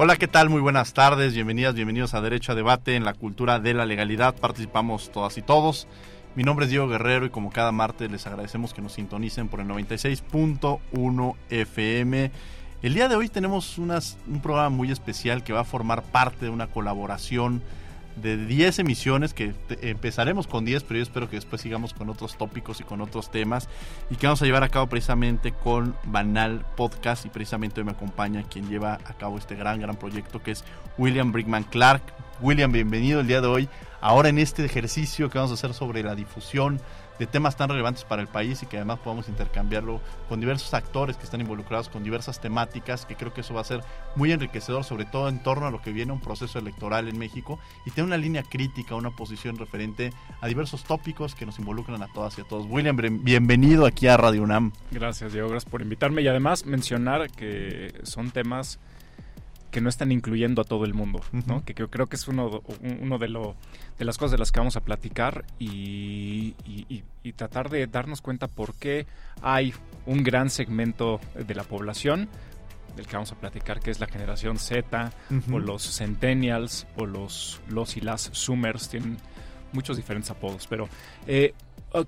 Hola, ¿qué tal? Muy buenas tardes, bienvenidas, bienvenidos a Derecho a Debate en la cultura de la legalidad. Participamos todas y todos. Mi nombre es Diego Guerrero y como cada martes les agradecemos que nos sintonicen por el 96.1 FM. El día de hoy tenemos un programa muy especial que va a formar parte de una colaboración de 10 emisiones, que empezaremos con 10, pero yo espero que después sigamos con otros tópicos y con otros temas, y que vamos a llevar a cabo precisamente con Banal Podcast, y precisamente hoy me acompaña quien lleva a cabo este gran, gran proyecto, que es William Brickman Clark. William, bienvenido el día de hoy, ahora en este ejercicio que vamos a hacer sobre la difusión de temas tan relevantes para el país y que además podamos intercambiarlo con diversos actores que están involucrados con diversas temáticas, que creo que eso va a ser muy enriquecedor, sobre todo en torno a lo que viene un proceso electoral en México y tener una línea crítica, una posición referente a diversos tópicos que nos involucran a todas y a todos. William, bienvenido aquí a Radio UNAM. Gracias, Diego, gracias por invitarme y además mencionar que son temas que no están incluyendo a todo el mundo, ¿no? Que, creo que es uno, uno de, lo, de las cosas de las que vamos a platicar y, tratar de darnos cuenta por qué hay un gran segmento de la población del que vamos a platicar, que es la generación Z, o los centennials, o los, los y las zoomers, tienen muchos diferentes apodos, pero eh,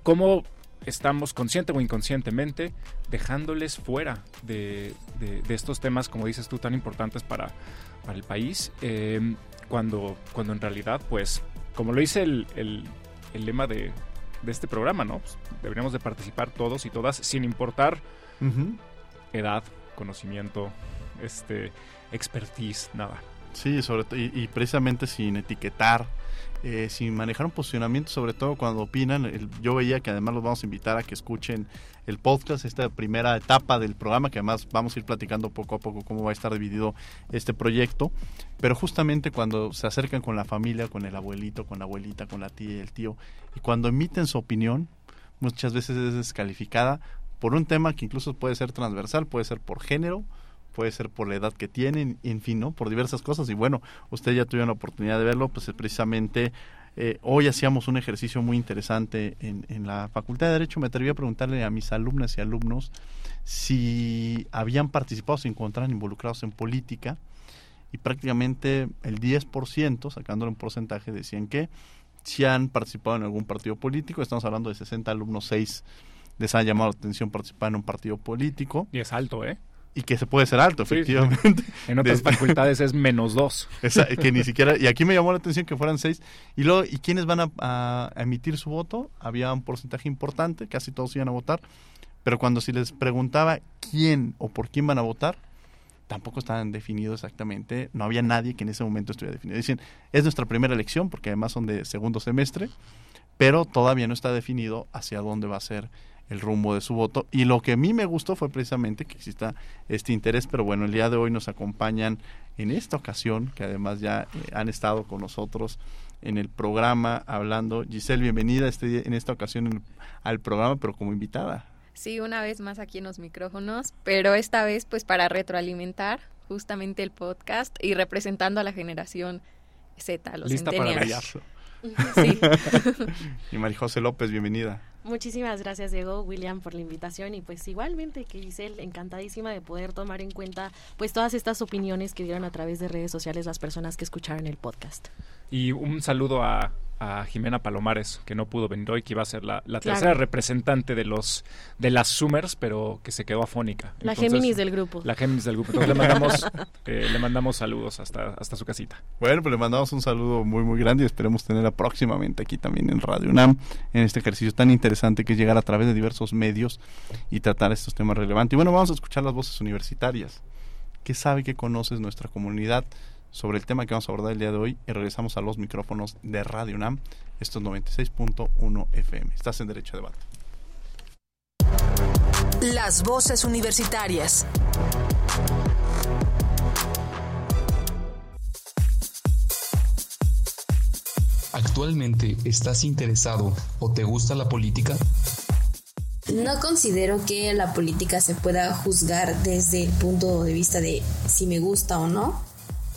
¿cómo estamos consciente o inconscientemente dejándoles fuera de, estos temas, como dices tú, tan importantes para, el país, em, cuando, cuando en realidad, pues, como lo dice el, el, lema de, este programa, ¿no? Pues, deberíamos de participar todos y todas sin importar edad, conocimiento, este, expertise, nada. Sí, sobre y precisamente sin etiquetar eh, sin manejar un posicionamiento, sobre todo cuando opinan. yo veía que además los vamos a invitar a que escuchen el podcast, esta primera etapa del programa, que además vamos a ir platicando poco a poco cómo va a estar dividido este proyecto. Pero justamente cuando se acercan con la familia, con el abuelito, con la abuelita, con la tía y el tío, y cuando emiten su opinión, muchas veces es descalificada por un tema que incluso puede ser transversal, puede ser por género, puede ser por la edad que tienen, en fin, ¿no? Por diversas cosas. Y bueno, usted ya tuvo la oportunidad de verlo, pues precisamente eh, hoy hacíamos un ejercicio muy interesante en, en, la Facultad de Derecho. Me atreví a preguntarle a mis alumnas y alumnos si habían participado, se encontraban involucrados en política. Y prácticamente el 10%, sacándole un porcentaje, decían que si han participado en algún partido político. Estamos hablando de 60 alumnos, 6 les ha llamado la atención participar en un partido político. Y es alto, ¿eh? Y que se puede ser alto, efectivamente. En otras facultades es menos dos. que ni siquiera, y aquí me llamó la atención que fueran seis. Y luego, ¿y quiénes van a, emitir su voto? Había un porcentaje importante, casi todos iban a votar, pero cuando si les preguntaba quién o por quién van a votar, tampoco estaban definidos exactamente, no había nadie que en ese momento estuviera definido. Dicen, es nuestra primera elección, porque además son de segundo semestre, pero todavía no está definido hacia dónde va a ser el rumbo de su voto. Y lo que a mí me gustó fue precisamente que exista este interés, pero bueno, el día de hoy nos acompañan en esta ocasión, que además ya eh, han estado con nosotros en el programa hablando. Giselle, bienvenida este, en esta ocasión al programa, pero como invitada. Sí, una vez más aquí en los micrófonos, pero esta vez pues para retroalimentar justamente el podcast y representando a la generación Z, los Lista para brillar. Sí. y María José López, bienvenida. Muchísimas gracias Diego, William por la invitación y pues igualmente que Giselle, encantadísima de poder tomar en cuenta pues todas estas opiniones que dieron a través de redes sociales las personas que escucharon el podcast. Y un saludo a, a Jimena Palomares, que no pudo venir hoy, que iba a ser la, tercera representante de los de las Summers, pero que se quedó afónica. La Géminis del grupo. La Géminis del grupo. Entonces le mandamos, eh, le mandamos saludos hasta, hasta su casita. Bueno, pues le mandamos un saludo muy, muy grande y esperemos tenerla próximamente aquí también en Radio UNAM, en este ejercicio tan interesante que es llegar a través de diversos medios y tratar estos temas relevantes. Y bueno, vamos a escuchar las voces universitarias. ¿Qué sabe, que conoces nuestra comunidad? Sobre el tema que vamos a abordar el día de hoy y regresamos a los micrófonos de Radio UNAM. Esto es 96.1 FM. Estás en Derecho a Debate. Las voces universitarias. ¿Actualmente estás interesado o te gusta la política? No considero que la política se pueda juzgar desde el punto de vista de si me gusta o no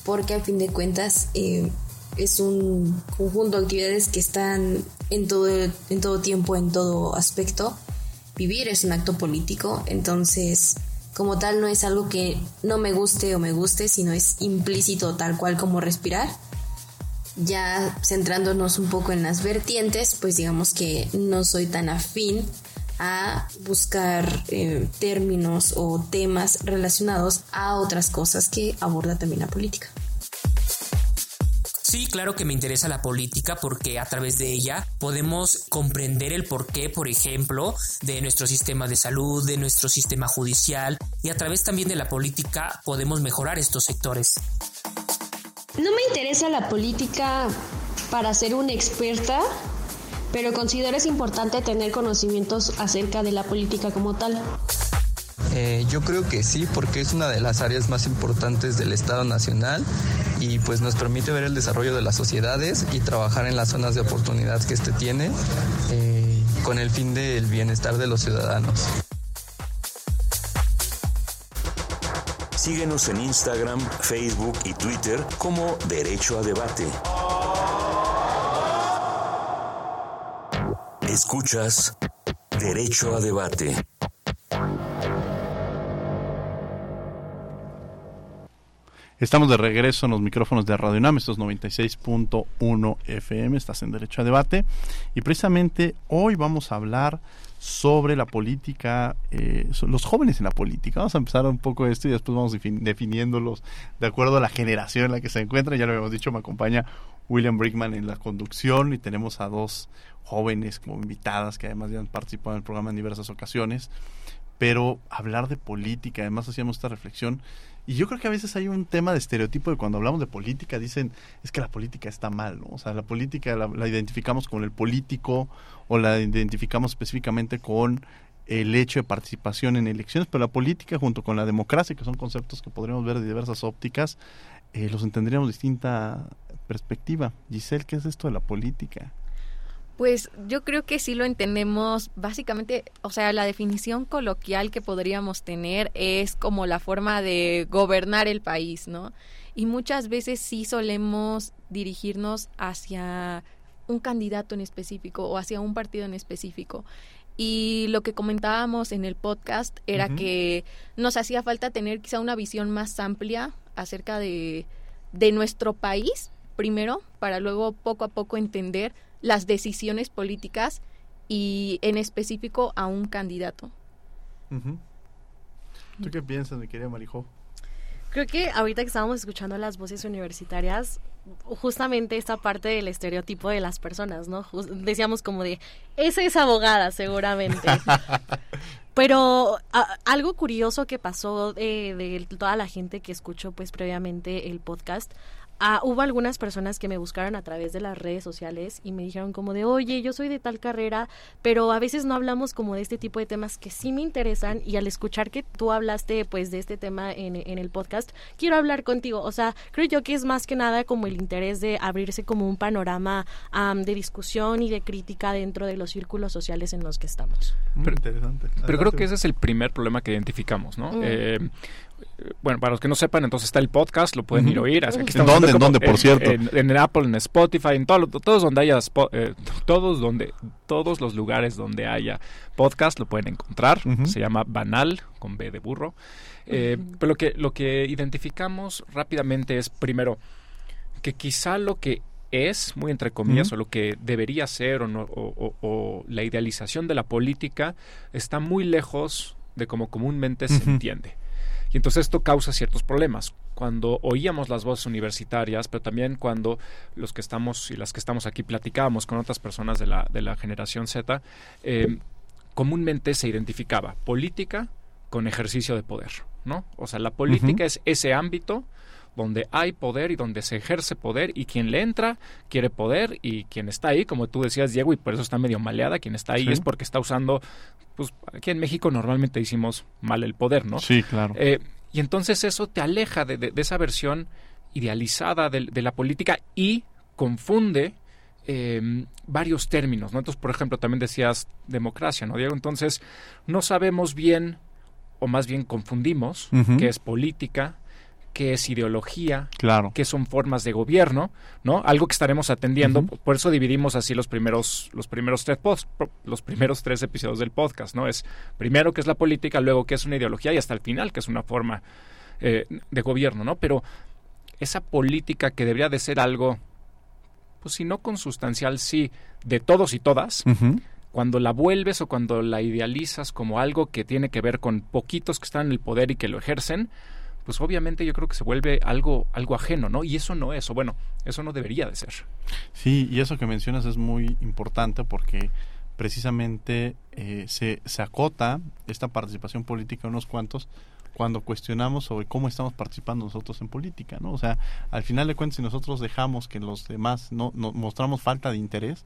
porque a fin de cuentas eh, es un conjunto de actividades que están en todo, en todo tiempo, en todo aspecto. Vivir es un acto político, entonces como tal no es algo que no me guste o me guste, sino es implícito tal cual como respirar. Ya centrándonos un poco en las vertientes, pues digamos que no soy tan afín a buscar eh, términos o temas relacionados a otras cosas que aborda también la política. Sí, claro que me interesa la política porque a través de ella podemos comprender el porqué, por ejemplo, de nuestro sistema de salud, de nuestro sistema judicial y a través también de la política podemos mejorar estos sectores. No me interesa la política para ser una experta, pero considero es importante tener conocimientos acerca de la política como tal. Eh, yo creo que sí, porque es una de las áreas más importantes del Estado Nacional y pues nos permite ver el desarrollo de las sociedades y trabajar en las zonas de oportunidad que este tiene eh, con el fin del bienestar de los ciudadanos. Síguenos en Instagram, Facebook y Twitter como Derecho a Debate. Escuchas Derecho a Debate. Estamos de regreso en los micrófonos de Radio UNAM, estos 96.1 FM, estás en Derecho a Debate. Y precisamente hoy vamos a hablar sobre la política, eh, los jóvenes en la política. Vamos a empezar un poco esto y después vamos definiéndolos de acuerdo a la generación en la que se encuentran. Ya lo habíamos dicho, me acompaña William Brickman en la conducción y tenemos a dos jóvenes como invitadas que además ya han participado en el programa en diversas ocasiones. Pero hablar de política, además hacíamos esta reflexión y yo creo que a veces hay un tema de estereotipo de cuando hablamos de política, dicen, es que la política está mal, ¿no? O sea, la política la, identificamos con el político o la identificamos específicamente con el hecho de participación en elecciones, pero la política junto con la democracia, que son conceptos que podríamos ver de diversas ópticas, eh, los entenderíamos distinta perspectiva. Giselle, ¿qué es esto de la política? Pues yo creo que sí lo entendemos básicamente, o sea, la definición coloquial que podríamos tener es como la forma de gobernar el país, ¿no? Y muchas veces sí solemos dirigirnos hacia un candidato en específico o hacia un partido en específico. Y lo que comentábamos en el podcast era que nos hacía falta tener quizá una visión más amplia acerca de, de nuestro país, primero, para luego poco a poco entender las decisiones políticas y en específico a un candidato. ¿Tú qué piensas, mi querida Marijo? Creo que ahorita que estábamos escuchando las voces universitarias, justamente esta parte del estereotipo de las personas, ¿no? decíamos como de, esa es abogada seguramente. Pero algo curioso que pasó de, de, toda la gente que escuchó pues previamente el podcast Ah, hubo algunas personas que me buscaron a través de las redes sociales y me dijeron como de, oye, yo soy de tal carrera, pero a veces no hablamos como de este tipo de temas que sí me interesan y al escuchar que tú hablaste pues de este tema en, en el podcast, quiero hablar contigo. O sea, creo yo que es más que nada como el interés de abrirse como un panorama de discusión y de crítica dentro de los círculos sociales en los que estamos. Pero, interesante. Pero creo que ese es el primer problema que identificamos, ¿no? Mm. Eh, bueno, para los que no sepan, entonces está el podcast, lo pueden ir a oír. ¿En dónde? ¿En dónde, por cierto? En, Apple, en Spotify, en todos donde haya, eh, todos donde, todos los lugares donde haya podcast lo pueden encontrar. Se llama Banal, con B de burro. Eh, pero lo que, lo que identificamos rápidamente es, primero, que quizá lo que es, muy entre comillas, o lo que debería ser, o, no, o, la idealización de la política, está muy lejos de como comúnmente se entiende. Y entonces esto causa ciertos problemas. Cuando oíamos las voces universitarias, pero también cuando los que estamos y las que estamos aquí platicábamos con otras personas de la, de la generación Z, eh, comúnmente se identificaba política con ejercicio de poder, ¿no? O sea, la política es ese ámbito donde hay poder y donde se ejerce poder y quien le entra quiere poder y quien está ahí, como tú decías, Diego, y por eso está medio maleada, quien está ahí es porque está usando, pues aquí en México normalmente decimos mal el poder, ¿no? Sí, claro. Eh, y entonces eso te aleja de, esa versión idealizada de, la política y confunde em, varios términos, ¿no? Entonces, por ejemplo, también decías democracia, ¿no, Diego? Entonces, no sabemos bien, o más bien confundimos, qué es política, qué es ideología, claro. qué son formas de gobierno, ¿no? Algo que estaremos atendiendo, por eso dividimos así los primeros los primeros tres post, los primeros tres episodios del podcast, ¿no? Es primero qué es la política, luego qué es una ideología y hasta el final qué es una forma eh, de gobierno, ¿no? Pero esa política que debería de ser algo, pues si no consustancial, sí, de todos y todas, cuando la vuelves o cuando la idealizas como algo que tiene que ver con poquitos que están en el poder y que lo ejercen, pues obviamente yo creo que se vuelve algo, algo ajeno, ¿no? Y eso no es, o bueno, eso no debería de ser. Sí, y eso que mencionas es muy importante porque precisamente eh, se, se acota esta participación política a unos cuantos cuando cuestionamos sobre cómo estamos participando nosotros en política, ¿no? O sea, al final de cuentas, si nosotros dejamos que los demás no, no mostramos falta de interés,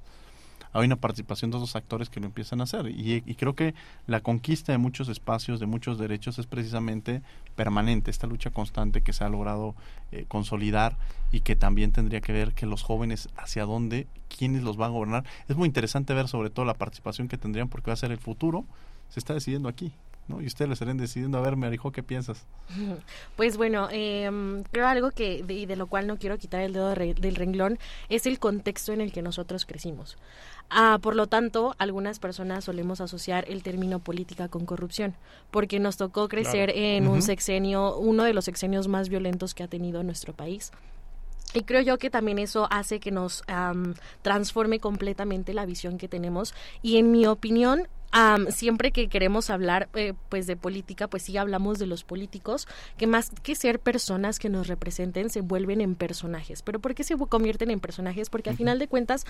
hay una participación de otros actores que lo empiezan a hacer. Y, creo que la conquista de muchos espacios, de muchos derechos, es precisamente permanente, esta lucha constante que se ha logrado eh, consolidar y que también tendría que ver que los jóvenes hacia dónde, quiénes los van a gobernar. Es muy interesante ver sobre todo la participación que tendrían porque va a ser el futuro, se está decidiendo aquí. ¿No? Y ustedes le estarán decidiendo, a ver, Marijo, ¿qué piensas? Pues bueno, eh, creo algo que, de, de, lo cual no quiero quitar el dedo del renglón, es el contexto en el que nosotros crecimos. Ah, por lo tanto, algunas personas solemos asociar el término política con corrupción, porque nos tocó crecer en un sexenio, uno de los sexenios más violentos que ha tenido nuestro país. Y creo yo que también eso hace que nos transforme completamente la visión que tenemos. Y en mi opinión, siempre que queremos hablar eh, pues de política, pues sí hablamos de los políticos, que más que ser personas que nos representen, se vuelven en personajes. ¿Pero por qué se convierten en personajes? Porque al final de cuentas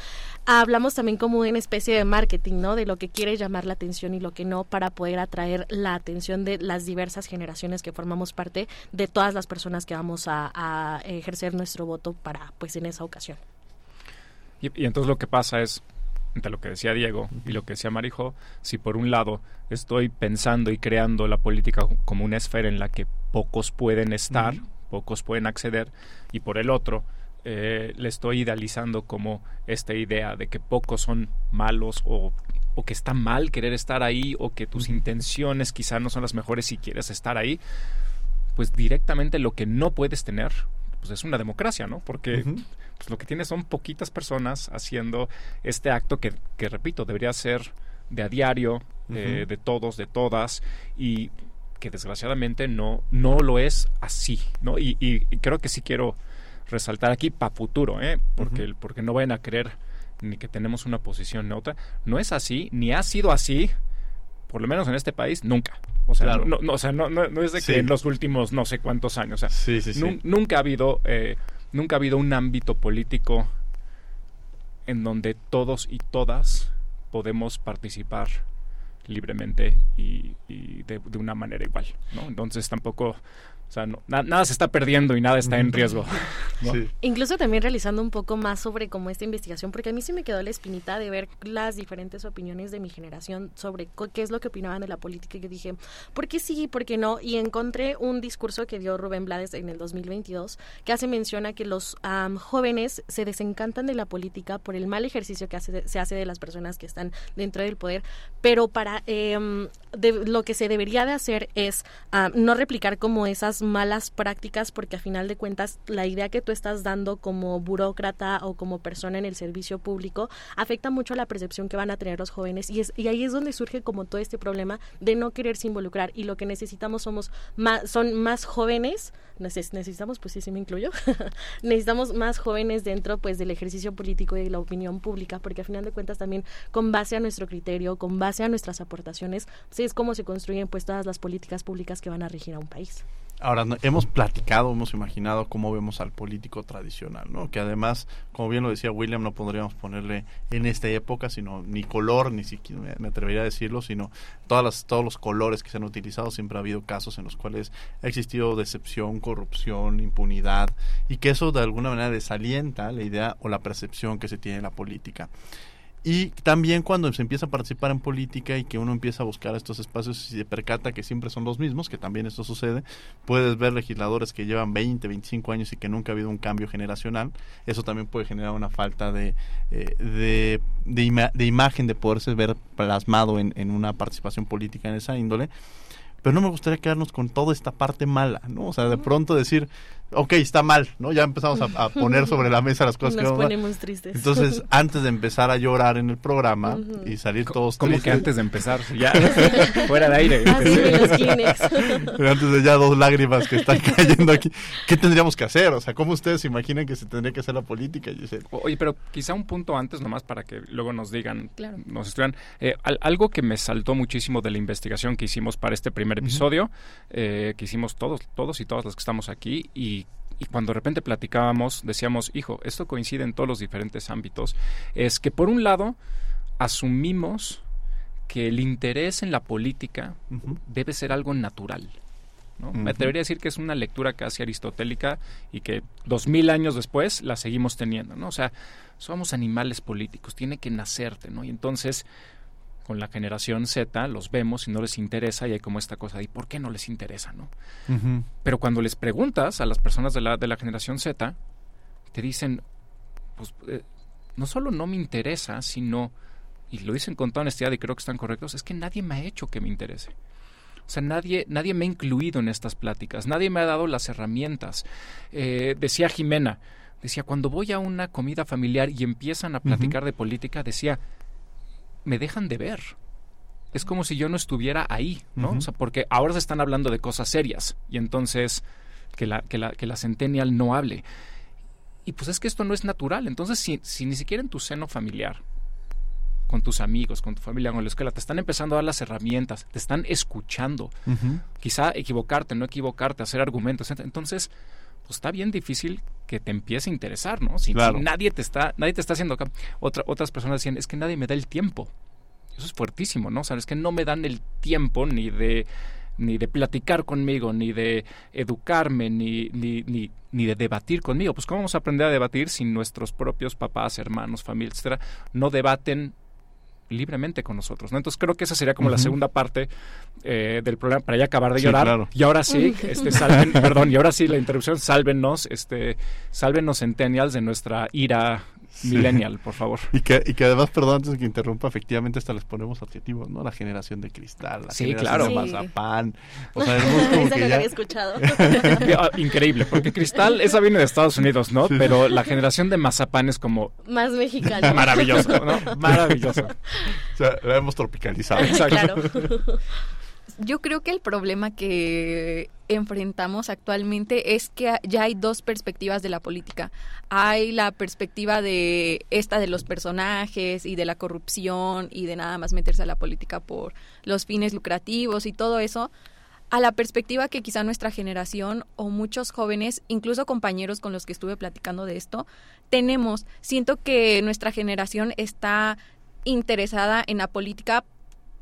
hablamos también como una especie de marketing, ¿no? De lo que quiere llamar la atención y lo que no para poder atraer la atención de las diversas generaciones que formamos parte de todas las personas que vamos a, a ejercer nuestro voto para pues en esa ocasión. Y, y entonces lo que pasa es entre lo que decía Diego y lo que decía Marijo, si por un lado estoy pensando y creando la política como una esfera en la que pocos pueden estar, pocos pueden acceder, y por el otro eh, le estoy idealizando como esta idea de que pocos son malos o, o que está mal querer estar ahí o que tus intenciones quizá no son las mejores si quieres estar ahí, pues directamente lo que no puedes tener pues es una democracia, ¿no? Porque pues lo que tiene son poquitas personas haciendo este acto que, que repito, debería ser de a diario, eh, de todos, de todas, y que desgraciadamente no, no lo es así, ¿no? Y, y, creo que sí quiero resaltar aquí para futuro, ¿eh? Porque, porque no vayan a creer ni que tenemos una posición neutra. No es así, ni ha sido así, por lo menos en este país, nunca. O sea, no, no, o sea, no, no, es de que en los últimos no sé cuántos años. O sea, nunca ha habido eh, nunca ha habido un ámbito político en donde todos y todas podemos participar libremente y, de, de, una manera igual, ¿no? Entonces tampoco o sea, nada se está perdiendo y nada está en riesgo. Incluso también realizando un poco más sobre como esta investigación, porque a mí sí me quedó la espinita de ver las diferentes opiniones de mi generación sobre qué es lo que opinaban de la política y que dije, ¿por qué sí, por qué no? Y encontré un discurso que dio Rubén Blades en el 2022 que hace mención a que los jóvenes se desencantan de la política por el mal ejercicio que se hace de las personas que están dentro del poder, pero para em, lo que se debería de hacer es no replicar como esas malas prácticas porque a final de cuentas la idea que tú estás dando como burócrata o como persona en el servicio público afecta mucho a la percepción que van a tener los jóvenes y, es, y ahí es donde surge como todo este problema de no quererse involucrar y lo que necesitamos somos más, son más jóvenes necesitamos, pues sí, sí me incluyo, necesitamos más jóvenes dentro pues del ejercicio político y de la opinión pública, porque a final de cuentas también con base a nuestro criterio, con base a nuestras aportaciones, pues, es como se construyen pues todas las políticas públicas que van a regir a un país. Ahora, hemos platicado, hemos imaginado cómo vemos al político tradicional, ¿no? Que además, como bien lo decía William, no podríamos ponerle en esta época, sino ni color, ni siquiera me atrevería a decirlo, sino todas las, todos los colores que se han utilizado. Siempre ha habido casos en los cuales ha existido decepción, corrupción, impunidad, y que eso de alguna manera desalienta la idea o la percepción que se tiene de la política. Y también cuando se empieza a participar en política y que uno empieza a buscar estos espacios y se percata que siempre son los mismos, que también esto sucede, puedes ver legisladores que llevan 20, 25 años y que nunca ha habido un cambio generacional. Eso también puede generar una falta de, eh, de, de, imagen de poderse ver plasmado en, en una participación política en esa índole pero no me gustaría quedarnos con toda esta parte mala, ¿no? O sea, de pronto decir, ok, está mal, ¿no? Ya empezamos a, poner sobre la mesa las cosas Nos ponemos tristes. Entonces, antes de empezar a llorar en el programa y salir todos ¿Cómo que antes de empezar? Ya, fuera de aire. antes de ya dos lágrimas que están cayendo aquí. ¿Qué tendríamos que hacer? O sea, ¿cómo ustedes se imaginan que se tendría que hacer la política? Oye, pero quizá un punto antes nomás para que luego nos digan, nos estudian. Eh, algo que me saltó muchísimo de la investigación que hicimos para este primer episodio, eh, que hicimos todos, todos y todas las que estamos aquí, y y, cuando de repente platicábamos, decíamos, hijo, esto coincide en todos los diferentes ámbitos, es que por un lado asumimos que el interés en la política debe ser algo natural. ¿no? Me atrevería a decir que es una lectura casi aristotélica y que dos mil años después la seguimos teniendo, ¿no? O sea, somos animales políticos, tiene que nacerte, ¿no? Y entonces con la generación Z los vemos y no les interesa y hay como esta cosa de ¿por qué no les interesa? ¿no? Pero cuando les preguntas a las personas de la, de la generación Z, te dicen, pues eh, no solo no me interesa, sino, y lo dicen con toda honestidad y creo que están correctos, es que nadie me ha hecho que me interese. O sea, nadie, nadie me ha incluido en estas pláticas, nadie me ha dado las herramientas. Eh, decía Jimena, decía, cuando voy a una comida familiar y empiezan a platicar de política, decía, me dejan de ver. Es como si yo no estuviera ahí, ¿no? O sea, porque ahora se están hablando de cosas serias y entonces que la, que la, que la centennial no hable. Y pues es que esto no es natural. Entonces, si, si ni siquiera en tu seno familiar, con tus amigos, con tu familia, con la escuela, te están empezando a dar las herramientas, te están escuchando. Quizá equivocarte, no equivocarte, hacer argumentos. Entonces, pues está bien difícil que te empiece a interesar, ¿no? Si, nadie te está, nadie te está haciendo acá. Otra, otras personas decían, es que nadie me da el tiempo. Eso es fuertísimo, ¿no? O sea, es que no me dan el tiempo ni de ni de platicar conmigo, ni de educarme, ni, ni, ni, ni de debatir conmigo. Pues ¿cómo vamos a aprender a debatir si nuestros propios papás, hermanos, familia, etcétera, no debaten libremente con nosotros. ¿no? Entonces creo que esa sería como la segunda parte eh, del programa para ya acabar de llorar. Y ahora sí, este, salven, perdón, y ahora sí la interrupción, sálvenos, este, sálvenos centennials de nuestra ira millennial, por favor. Y que, y que además, perdón, antes de que interrumpa, efectivamente hasta les ponemos adjetivos, ¿no? La generación de cristal, la sí, generación claro. de mazapán. O sea, como que ya... había escuchado. Ah, increíble, porque cristal, esa viene de Estados Unidos, ¿no? Pero la generación de mazapán es como... Más mexicana. Maravilloso, ¿no? Maravilloso. O sea, la hemos tropicalizado. Claro yo creo que el problema que enfrentamos actualmente es que ya hay dos perspectivas de la política. Hay la perspectiva de esta de los personajes y de la corrupción y de nada más meterse a la política por los fines lucrativos y todo eso, a la perspectiva que quizá nuestra generación o muchos jóvenes, incluso compañeros con los que estuve platicando de esto, tenemos. Siento que nuestra generación está interesada en la política,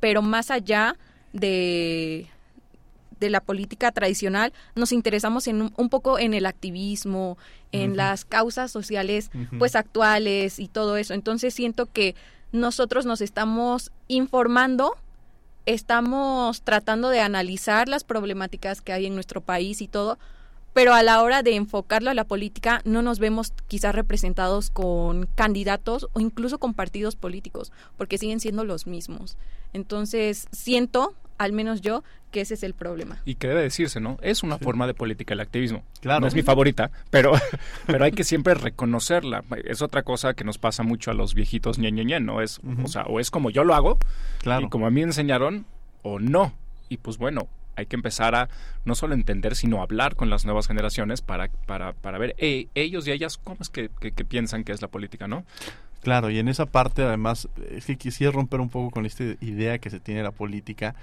pero más allá de, de la política tradicional, nos interesamos en un, poco en el activismo, en las causas sociales pues actuales y todo eso. Entonces siento que nosotros nos estamos informando, estamos tratando de analizar las problemáticas que hay en nuestro país y todo, pero a la hora de enfocarlo a la política no nos vemos quizás representados con candidatos o incluso con partidos políticos, porque siguen siendo los mismos. Entonces, siento al menos yo, que ese es el problema. Y que debe decirse, ¿no? Es una forma de política el activismo. Claro. No es mi favorita, pero, pero hay que siempre reconocerla. Es otra cosa que nos pasa mucho a los viejitos ñe, ñe, ñe, ¿no? Es, o sea, o es como yo lo hago, Claro. y como a mí enseñaron, o no. Y pues bueno, hay que empezar a no solo entender, sino hablar con las nuevas generaciones para, para, para ver ellos y ellas cómo es que, que- piensan que es la política, ¿no? Claro, y en esa parte además es quisiera romper un poco con esta idea que se tiene la política,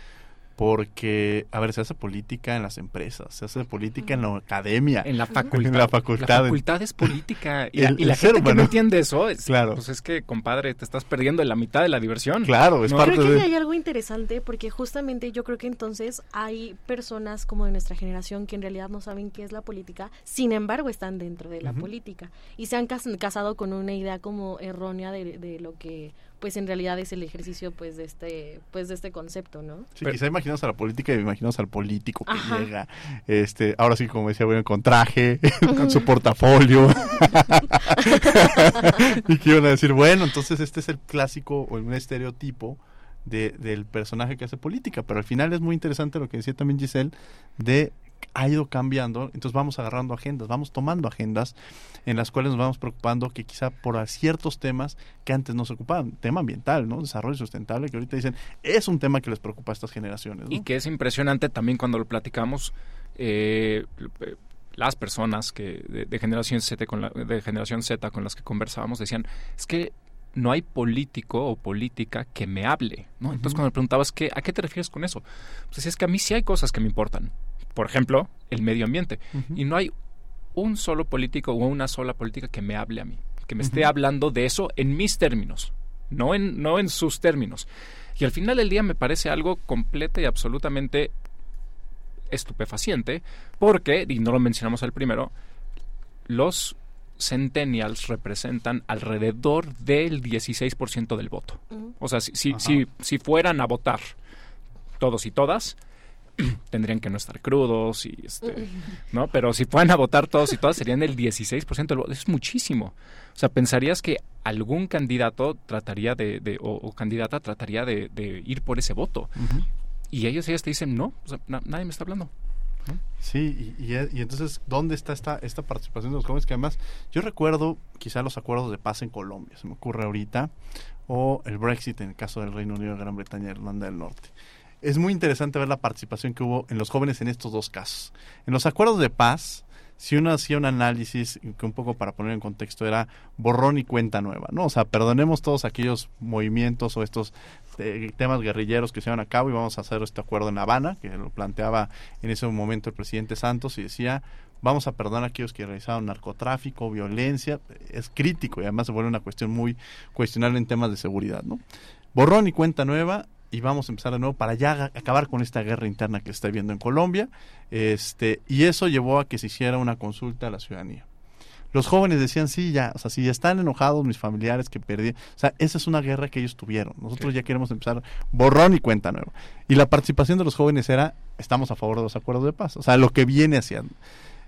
porque, a ver, se hace política en las empresas, se hace política en la academia, En la facultad. en la facultad. La facultad es política. Y, El- y la gente que no entiende eso, es, Claro. pues es que, compadre, te estás perdiendo la mitad de la diversión. Claro, es ¿no? parte Creo que de... hay algo interesante porque justamente yo creo que entonces hay personas como de nuestra generación que en realidad no saben qué es la política, sin embargo están dentro de la política y se han cas- casado con una idea como errónea de, de lo que pues en realidad es el ejercicio pues de este pues de este concepto, ¿no? Sí, quizá imaginamos a la política y imaginamos al político que Ajá. llega, este, ahora sí, como decía, bueno, con traje, con su portafolio. y que iban a decir, bueno, entonces este es el clásico o un estereotipo de, del personaje que hace política. Pero al final es muy interesante lo que decía también Giselle, de ha ido cambiando, entonces vamos agarrando agendas, vamos tomando agendas en las cuales nos vamos preocupando que quizá por ciertos temas que antes no se ocupaban, tema ambiental, ¿no? Desarrollo sustentable, que ahorita dicen, es un tema que les preocupa a estas generaciones, ¿no? Y que es impresionante también cuando lo platicamos, eh, las personas que de, de generación Z con la, de generación Z con las que conversábamos decían, es que no hay político o política que me hable, ¿no? Entonces Ujú. cuando le preguntabas qué, a qué te refieres con eso, pues decías que a mí sí hay cosas que me importan. Por ejemplo, el medio ambiente. Y no hay un solo político o una sola política que me hable a mí, que me esté hablando de eso en mis términos, no en, no en sus términos. Y al final del día me parece algo completa y absolutamente estupefaciente, porque, y no lo mencionamos al primero, los centennials representan alrededor del 16% del voto. O sea, si, si, si fueran a votar todos y todas, tendrían que no estar crudos y este, ¿no? Pero si fueran a votar todos y todas serían el 16% del voto. Es muchísimo. O sea, pensarías que algún candidato trataría de, de- o, o candidata trataría de, de ir por ese voto. Ujú. Y ellos y ellas te dicen, no, o sea, na- nadie me está hablando. Sí, y, y- y entonces, ¿dónde está esta, esta participación de los jóvenes? Que además, yo recuerdo quizá los acuerdos de paz en Colombia, se me ocurre ahorita, o el Brexit en el caso del Reino Unido, Gran Bretaña y Irlanda del Norte. Es muy interesante ver la participación que hubo en los jóvenes en estos dos casos. En los acuerdos de paz, si uno hacía un análisis, que un poco para poner en contexto era borrón y cuenta nueva, ¿no? O sea, perdonemos todos aquellos movimientos o estos eh, temas guerrilleros que se llevan a cabo y vamos a hacer este acuerdo en Habana, que lo planteaba en ese momento el presidente Santos y decía, vamos a perdonar a aquellos que realizaron narcotráfico, violencia, es crítico y además se vuelve una cuestión muy cuestionable en temas de seguridad, ¿no? Borrón y cuenta nueva y vamos a empezar de nuevo para ya acabar con esta guerra interna que se está viendo en Colombia, este y eso llevó a que se hiciera una consulta a la ciudadanía. Los jóvenes decían, sí, ya, o sea, si están enojados mis familiares que perdí, o sea, esa es una guerra que ellos tuvieron. Nosotros ya queremos empezar borrón y cuenta nueva. Y la participación de los jóvenes era, estamos a favor de los acuerdos de paz, o sea, lo que viene hacia...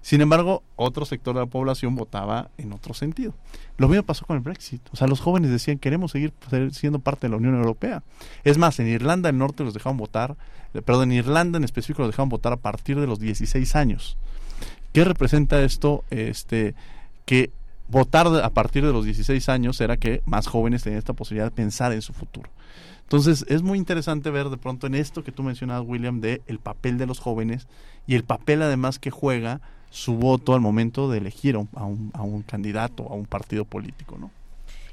Sin embargo, otro sector de la población votaba en otro sentido. Lo mismo pasó con el Brexit. O sea, los jóvenes decían, queremos seguir siendo parte de la Unión Europea. Es más, en Irlanda del Norte los dejaban votar, eh, perdón, en Irlanda en específico los dejaban votar a partir de los 16 años. ¿Qué representa esto? Este, que votar a partir de los 16 años era que más jóvenes tenían esta posibilidad de pensar en su futuro. Entonces, es muy interesante ver de pronto en esto que tú mencionabas, William, de el papel de los jóvenes y el papel además que juega su voto al momento de elegir a un, a un, a un candidato, a un partido político, ¿no?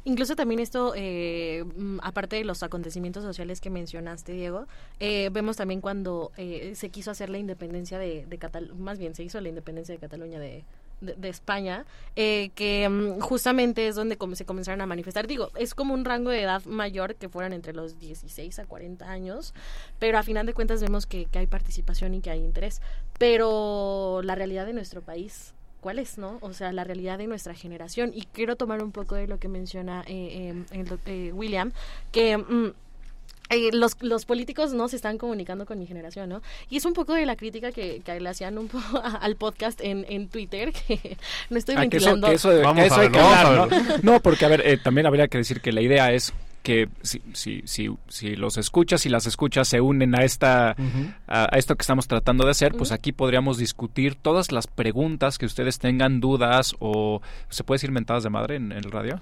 Incluso también esto, eh, mm, aparte de los acontecimientos sociales que mencionaste, Diego, eh, vemos también cuando eh, se quiso hacer la independencia de, de Cataluña, más bien se hizo la independencia de Cataluña de, de, de España, eh, que mm, justamente es donde se comenzaron a manifestar. Digo, es como un rango de edad mayor que fueran entre los 16 a 40 años, pero a final de cuentas vemos que, que hay participación y que hay interés. Pero la realidad de nuestro país cuál es, ¿no? O sea, la realidad de nuestra generación. Y quiero tomar un poco de lo que menciona eh, eh, el eh, William, que... mm, eh, los, los políticos no se están comunicando con mi generación, ¿no? Y es un poco de la crítica que, que le hacían un poco a- al podcast en, en Twitter, que no estoy Ah, que eso, ventilando. que eso, que Vamos eso a hay que vamos hablar, a ¿no? porque, a ver, eh, también habría que decir que la idea es que si, si, si, si los escuchas y las escuchas se unen a esta a, esto que estamos tratando de hacer, pues aquí podríamos discutir todas las preguntas que ustedes tengan dudas o se puede decir mentadas de madre en, el radio.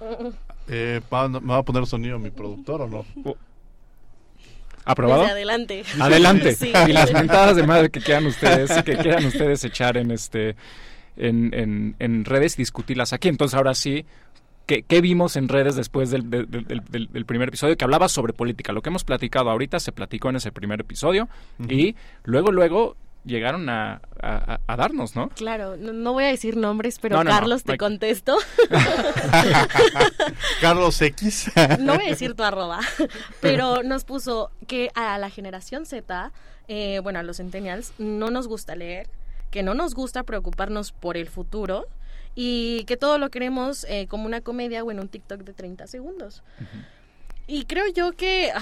Eh, ¿Me va a poner sonido mi productor o no? ¿Aprobado? adelante. Adelante. Y las mentadas de madre que quieran ustedes, que quieran ustedes echar en este en, en, en redes y discutirlas aquí. Entonces ahora sí, ¿Qué, vimos en redes después del, del, primer episodio que hablaba sobre política? Lo que hemos platicado ahorita se platicó en ese primer episodio y luego, luego llegaron a, a, darnos, ¿no? Claro, no, voy a decir nombres, pero Carlos, te contesto. Carlos X. no voy a decir tu arroba, pero nos puso que a la generación Z, eh, bueno, a los centennials, no nos gusta leer, que no nos gusta preocuparnos por el futuro y que todo lo queremos eh, como una comedia o en un TikTok de 30 segundos. Y creo yo que... Ah,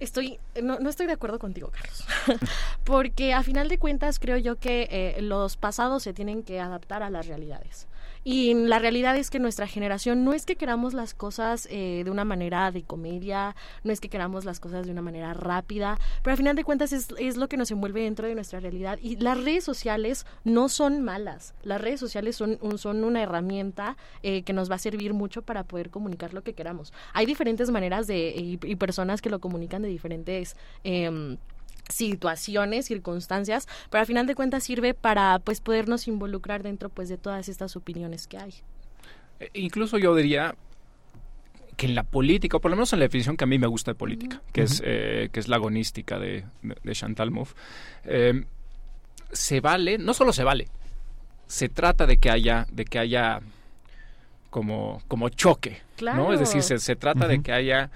estoy no, no, estoy de acuerdo contigo, Carlos. Porque a final de cuentas creo yo que eh, los pasados se tienen que adaptar a las realidades. Y la realidad es que nuestra generación no es que queramos las cosas eh, de una manera de comedia, no es que queramos las cosas de una manera rápida, pero al final de cuentas es, es lo que nos envuelve dentro de nuestra realidad. Y las redes sociales no son malas, las redes sociales son, son una herramienta eh, que nos va a servir mucho para poder comunicar lo que queramos. Hay diferentes maneras de, y, y personas que lo comunican de diferentes... Eh, situaciones, circunstancias, pero al final de cuentas sirve para pues podernos involucrar dentro pues de todas estas opiniones que hay. E, incluso yo diría que en la política, o por lo menos en la definición que a mí me gusta de política, que, es, eh, que es la agonística de, de, Chantal Mouffe, em, se vale, no solo se vale, se trata de que haya, de que haya como, como choque, ¿no? Es decir, se, trata de que haya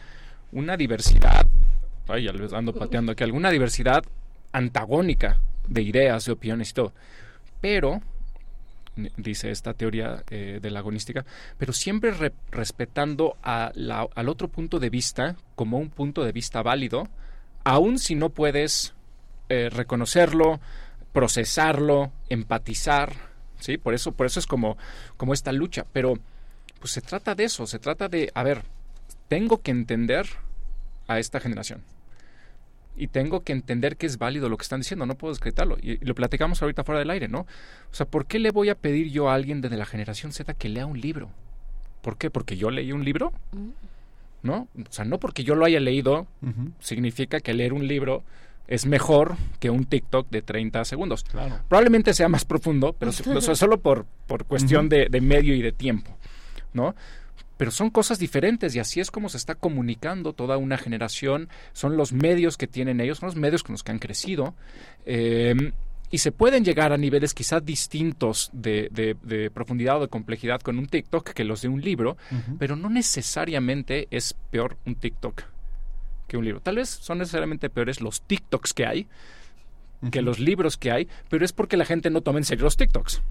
una diversidad ay, ya les ando pateando aquí, alguna diversidad antagónica de ideas, de opiniones y todo. Pero, dice esta teoría eh, de la agonística, pero siempre respetando al otro punto de vista como un punto de vista válido, aun si no puedes eh, reconocerlo, procesarlo, empatizar, ¿sí? Por eso, por eso es como, como esta lucha. Pero, pues se trata de eso, se trata de, a ver, tengo que entender a esta generación y tengo que entender que es válido lo que están diciendo, no puedo descretarlo. Y, lo platicamos ahorita fuera del aire, ¿no? O sea, ¿por qué le voy a pedir yo a alguien de la generación Z que lea un libro? ¿Por qué? ¿Porque yo leí un libro? Mm. ¿No? O sea, no porque yo lo haya leído significa que leer un libro es mejor que un TikTok de 30 segundos. Claro. Probablemente sea más profundo, pero solo por, por cuestión de, de medio y de tiempo, ¿no? Pero son cosas diferentes y así es como se está comunicando toda una generación, son los medios que tienen ellos, son los medios con los que han crecido. Em, y se pueden llegar a niveles quizás distintos de, de, profundidad o de complejidad con un TikTok que los de un libro, pero no necesariamente es peor un TikTok que un libro. Tal vez son necesariamente peores los TikToks que hay que los libros que hay, pero es porque la gente no toma en serio los TikToks.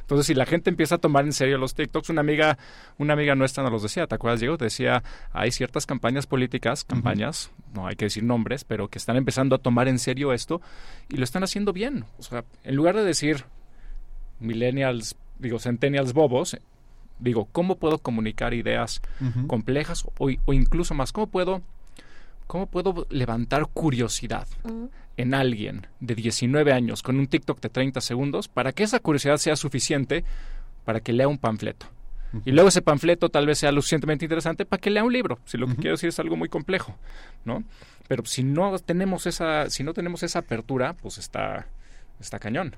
Entonces, si la gente empieza a tomar en serio los TikToks, una amiga, una amiga nuestra nos los decía, ¿te acuerdas, Diego? Decía, hay ciertas campañas políticas, campañas, no hay que decir nombres, pero que están empezando a tomar en serio esto y lo están haciendo bien. O sea, en lugar de decir millennials, digo, centennials bobos, digo, ¿cómo puedo comunicar ideas complejas o, o, incluso más? ¿Cómo puedo, cómo puedo levantar curiosidad? en alguien de 19 años con un TikTok de 30 segundos para que esa curiosidad sea suficiente para que lea un panfleto. Y luego ese panfleto tal vez sea lo suficientemente interesante para que lea un libro, si lo que quiero decir es algo muy complejo, ¿no? Pero si no tenemos esa, si no tenemos esa apertura, pues está, está cañón.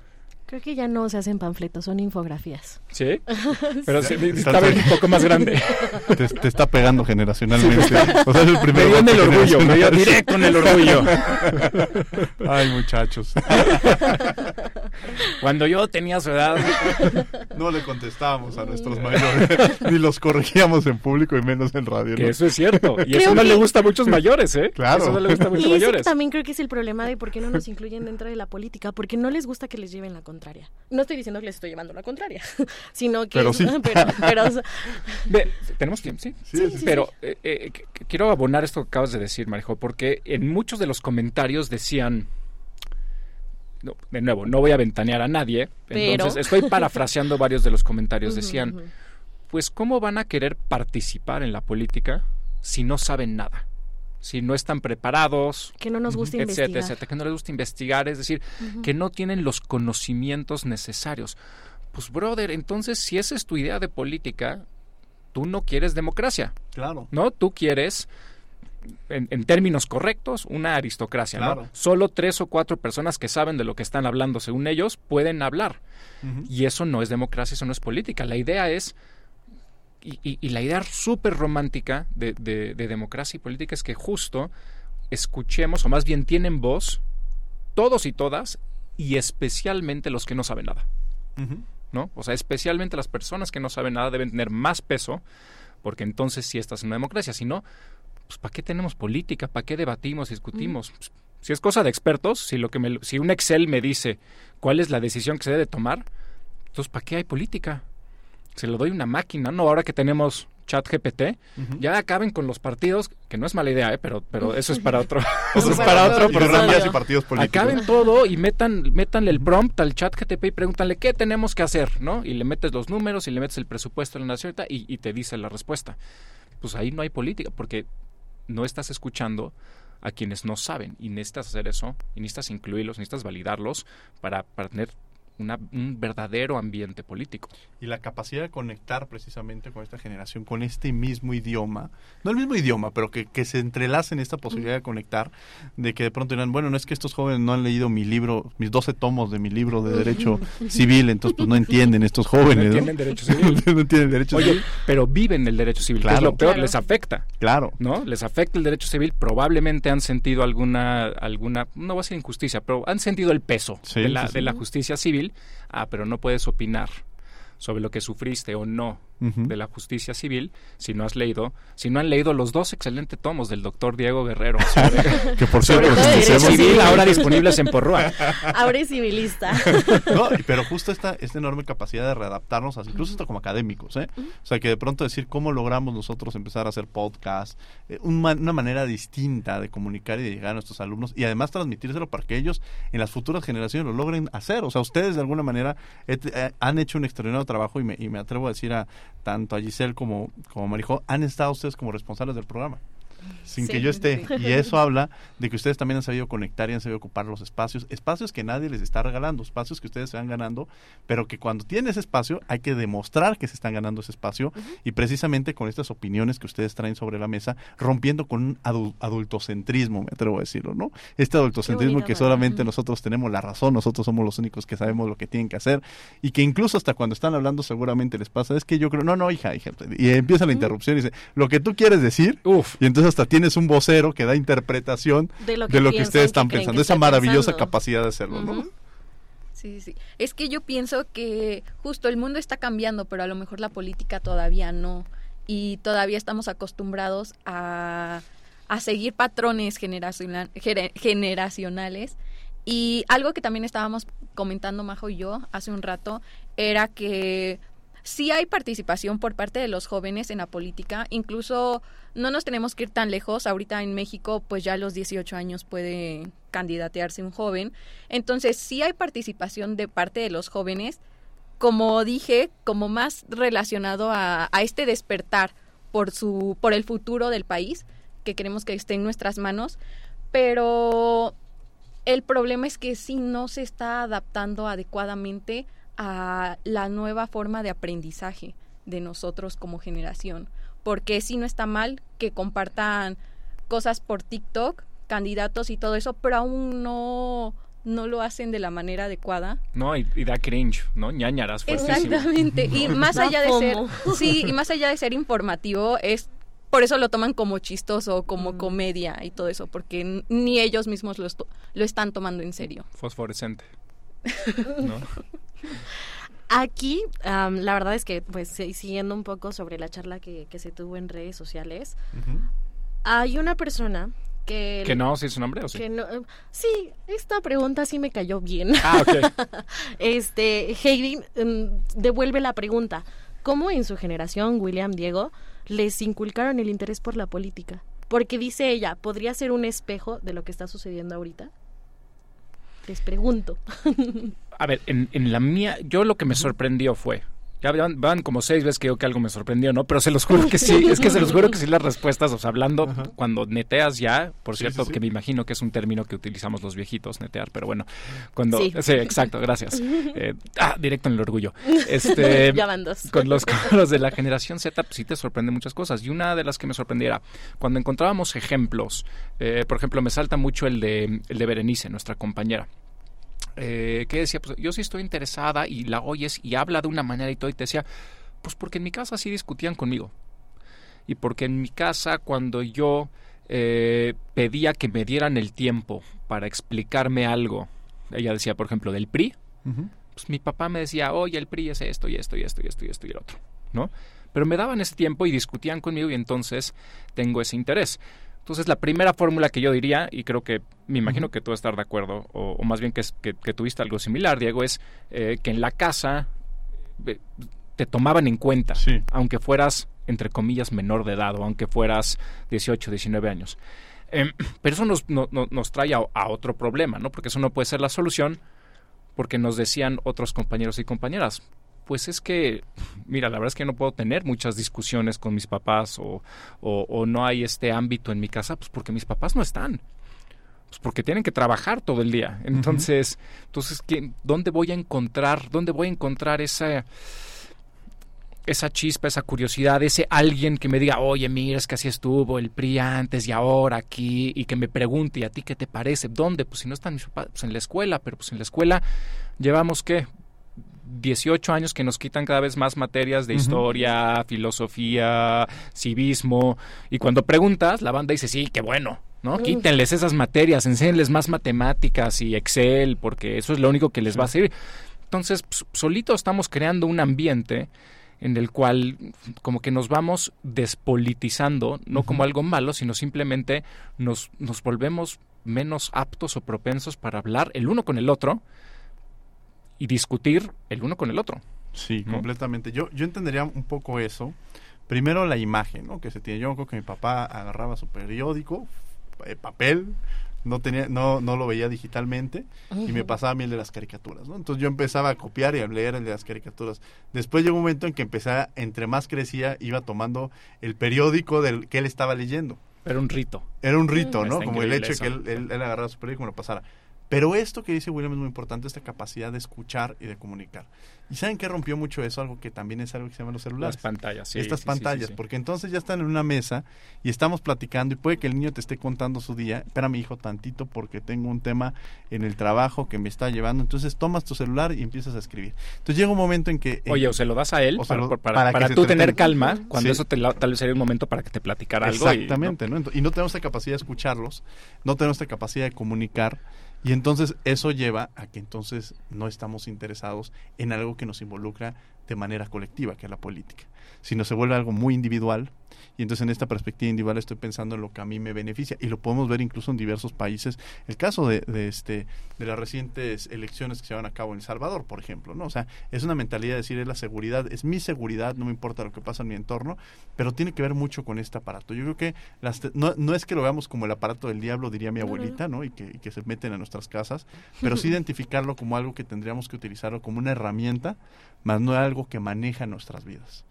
Creo que ya no se hacen panfletos, son infografías. ¿Sí? Pero sí, está un poco más grande. Te, está pegando generacionalmente. O sea, es el primer me dio en el orgullo, me dio directo en el orgullo. Ay, muchachos. Cuando yo tenía su edad... No le contestábamos a nuestros mayores, ni los corregíamos en público y menos en radio. Que eso es cierto. Y eso no le gusta a muchos mayores, ¿eh? Claro. Eso no le gusta a muchos y mayores. también creo que es el problema de por qué no nos incluyen dentro de la política, porque no les gusta que les lleven la contraria. No estoy diciendo que les estoy llevando la contraria, sino que... Pero sí. pero, ¿Tenemos tiempo? Sí. pero eh, eh, quiero abonar esto que acabas de decir, Marijo, porque en muchos de los comentarios decían... de nuevo, no voy a ventanear a nadie, entonces estoy parafraseando varios de los comentarios. Decían, pues, ¿cómo van a querer participar en la política si no saben nada si no están preparados, que no nos gusta etcétera, investigar, etcétera, que no les gusta investigar, es decir, que no tienen los conocimientos necesarios. Pues brother, entonces si esa es tu idea de política, tú no quieres democracia. Claro. ¿No? Tú quieres en, en, términos correctos, una aristocracia, Claro. ¿no? Solo tres o cuatro personas que saben de lo que están hablando, según ellos, pueden hablar. Y eso no es democracia, eso no es política. La idea es, y, y- y la idea súper romántica de, de- de democracia y política es que justo escuchemos, o más bien tienen voz, todos y todas, y especialmente los que no saben nada. ¿no? O sea, especialmente las personas que no saben nada deben tener más peso, porque entonces sí estás en una democracia. Si no, pues ¿para qué tenemos política? ¿Para qué debatimos, discutimos? Pues, si es cosa de expertos, si lo que me- si un Excel me dice cuál es la decisión que se debe tomar, entonces ¿para qué hay política? Se lo doy una máquina, ¿no? Ahora que tenemos chat GPT, ya acaben con los partidos, que no es mala idea, ¿eh? pero, pero eso es para otro, Eso es para otro programa. y partidos políticos. Acaben todo y metan, métanle el prompt al chat GTP y pregúntale qué tenemos que hacer, ¿no? Y le metes los números y le metes el presupuesto de la nación y, y te dice la respuesta. Pues ahí no hay política, porque no estás escuchando a quienes no saben y necesitas hacer eso, y necesitas incluirlos, necesitas validarlos para, para tener una- un verdadero ambiente político. Y la capacidad de conectar precisamente con esta generación, con este mismo idioma, no el mismo idioma, pero que, que se entrelacen esta posibilidad de conectar, de que de pronto dirán, bueno, no es que estos jóvenes no han leído mi libro, mis 12 tomos de mi libro de derecho civil, entonces pues no entienden estos jóvenes. No ¿no? entienden derecho civil. no entienden derecho Oye, civil. pero viven el derecho civil, que es Claro. lo peor, Claro. les afecta. Claro. ¿no? Les afecta el derecho civil, probablemente han sentido alguna, alguna, no voy a decir injusticia, pero han sentido el peso Sí, de, la, sí, sí. de la justicia civil. Ah, pero no puedes opinar sobre lo que sufriste o no De la justicia civil si no has leído, si no han leído los dos excelentes tomos del doctor Diego Guerrero sobre, Que por sobre cierto, derecho civil, civil. ahora disponibles en Porrúa. Abre civilista. No, y- pero justo esta, esta enorme capacidad de readaptarnos, así, incluso hasta como académicos, ¿eh? O sea, que de pronto decir cómo logramos nosotros empezar a hacer podcast, eh, un ma- una manera distinta de comunicar y de llegar a nuestros alumnos y además transmitírselo para que ellos en las futuras generaciones lo logren hacer. O sea, ustedes de alguna manera eh, han hecho un extraordinario trabajo y me, y me atrevo a decir a tanto a Giselle como, como a Marijó, han estado ustedes como responsables del programa sin Sí, que yo esté. sí. Y eso habla de que ustedes también han sabido conectar y han sabido ocupar los espacios, espacios que nadie les está regalando, espacios que ustedes se van ganando, pero que cuando tienen ese espacio hay que demostrar que se están ganando ese espacio y precisamente con estas opiniones que ustedes traen sobre la mesa, rompiendo con un adu- adultocentrismo, me atrevo a decirlo, ¿no? Este adultocentrismo que solamente nosotros tenemos la razón, nosotros somos los únicos que sabemos lo que tienen que hacer y que incluso hasta cuando están hablando seguramente les pasa, es que yo creo, no, no, hija, hija, y empieza la interrupción y dice, lo que tú quieres decir, Uf, y entonces hasta tienes un vocero que da interpretación De lo que, de lo que piensan, ustedes están pensando, esa maravillosa pensando. capacidad de hacerlo, ¿no? Sí, sí, sí. Es que yo pienso que justo el mundo está cambiando, pero a lo mejor la política todavía no. Y todavía estamos acostumbrados a, a seguir patrones generacionales. Y algo que también estábamos comentando Majo y yo hace un rato era que sí hay participación por parte de los jóvenes en la política, incluso no nos tenemos que ir tan lejos, ahorita en México pues ya a los 18 años puede candidatearse un joven, entonces sí hay participación de parte de los jóvenes, como dije, como más relacionado a, este despertar por su, por el futuro del país, que queremos que esté en nuestras manos, pero el problema es que sí no se está adaptando adecuadamente a la nueva forma de aprendizaje de nosotros como generación. Porque sí no está mal que compartan cosas por TikTok, candidatos y todo eso, pero aún no, no lo hacen de la manera adecuada. ¿no? Y, y da cringe, ¿no? ñañaras fuertísimo. Exactamente. Y más allá de ser, sí, y más allá de ser informativo, es por eso lo toman como chistoso, como comedia y todo eso, porque ni ellos mismos lo, lo están tomando en serio. Fosforescente. ¿No? Aquí, la verdad es que, pues, siguiendo un poco sobre la charla que, que se tuvo en redes sociales, hay una persona que... ¿Que no? ¿Sí es su nombre o sí? que no- eh, sí, esta pregunta sí me cayó bien. Ah, ok. este, Heidi em, devuelve la pregunta. ¿Cómo en su generación, William, Diego, les inculcaron el interés por la política? Porque dice ella, ¿podría ser un espejo de lo que está sucediendo ahorita? Les pregunto. A ver, en, en la mía, yo lo que me sorprendió fue, Ya van, van como seis veces que digo que algo me sorprendió, ¿no? Pero se los juro que sí, es que se los juro que sí las respuestas, o sea, hablando, cuando neteas ya, por Sí, cierto, sí, sí. que me imagino que es un término que utilizamos los viejitos, netear, pero bueno, cuando... Sí. Exacto, gracias. Eh, ah, directo en el orgullo. Este, Ya van dos. Con los, con los de la generación Z, pues sí te sorprenden muchas cosas. Y una de las que me sorprendiera, cuando encontrábamos ejemplos, eh, por ejemplo, me salta mucho el de, el de Berenice, nuestra compañera eh, que decía, pues yo sí estoy interesada y la oyes y habla de una manera y todo, y te decía, pues porque en mi casa sí discutían conmigo. Y porque en mi casa cuando yo eh, pedía que me dieran el tiempo para explicarme algo, ella decía, por ejemplo, del PRI, pues mi papá me decía, oye, el PRI es esto y esto y esto y esto y esto y el otro, ¿no? Pero me daban ese tiempo y discutían conmigo y entonces tengo ese interés. Entonces, la primera fórmula que yo diría, y creo que me imagino que tú vas a estar de acuerdo, o, o más bien que, es- que, que tuviste algo similar, Diego, es eh, que en la casa eh, te tomaban en cuenta, aunque fueras, entre comillas, menor de edad, o aunque fueras 18, 19 años. Em, pero eso nos, no- no- nos trae a, a otro problema, ¿no? Porque eso no puede ser la solución, porque nos decían otros compañeros y compañeras, pues es que, mira, la verdad es que no puedo tener muchas discusiones con mis papás o, o- o no hay este ámbito en mi casa, pues porque mis papás no están. Pues porque tienen que trabajar todo el día. Entonces, entonces ¿qué- ¿dónde voy a encontrar, dónde voy a encontrar esa esa chispa, esa curiosidad, ese alguien que me diga, oye, mira, es que así estuvo el PRI antes y ahora aquí, y que me pregunte, ¿y a ti qué te parece? ¿Dónde? Pues si no están mis papás, pues en la escuela, pero pues en la escuela llevamos, ¿qué? 18 años que nos quitan cada vez más materias de historia, filosofía, civismo, y cuando preguntas, la banda dice, sí, qué bueno, ¿no? Quítenles esas materias, enséñenles más matemáticas y Excel, porque eso es lo único que les va a servir. Entonces, pues, solito estamos creando un ambiente en el cual como que nos vamos despolitizando, no como algo malo, sino simplemente nos, nos volvemos menos aptos o propensos para hablar el uno con el otro y discutir el uno con el otro. Sí, ¿no? completamente. Yo, yo entendería un poco eso. Primero la imagen, ¿no? Que se tiene. Yo creo que mi papá agarraba su periódico, eh, papel, no tenía, no, no lo veía digitalmente y me pasaba a mí el de las caricaturas, ¿no? Entonces yo empezaba a copiar y a leer el de las caricaturas. Después llegó un momento en que empecé, a- entre más crecía, iba tomando el periódico del que él estaba leyendo. Era un rito. Era un rito. ¿no? Está Como el hecho de que él, él, él agarrara su periódico y me lo pasara. Pero esto que dice William es muy importante, esta capacidad de escuchar y de comunicar. ¿Y saben qué rompió mucho eso? Algo que también es algo que se llama los celulares. Las pantallas, sí, Estas sí, pantallas, sí, sí. porque entonces ya están en una mesa y estamos platicando y puede que el niño te esté contando su día. Espera, mi hijo, tantito porque tengo un tema en el trabajo que me está llevando. Entonces tomas tu celular y empiezas a escribir. Entonces llega un momento en que... eh, Oye, o se lo das a él para, lo- para, para tú tener calma, cuando eso te la- tal vez sería un momento para que te platicara algo. y, ¿no? Exactamente, ¿no? Ento- Y no tenemos esta capacidad de escucharlos, no tenemos esta capacidad de comunicar y entonces eso lleva a que entonces no estamos interesados en algo que nos involucra de manera colectiva, que es la política, sino se vuelve algo muy individual y entonces en esta perspectiva individual estoy pensando en lo que a mí me beneficia y lo podemos ver incluso en diversos países. El caso de, de este de las recientes elecciones que se llevan a cabo en El Salvador, por ejemplo, ¿no? O sea, es una mentalidad de decir es la seguridad, es mi seguridad, no me importa lo que pasa en mi entorno, pero tiene que ver mucho con este aparato. Yo creo que las te- no, no es que lo veamos como el aparato del diablo, diría mi abuelita, ¿no? Y que, y que se meten a nuestras casas, pero sí identificarlo como algo que tendríamos que utilizarlo como una herramienta, más no algo que maneja nuestras vidas.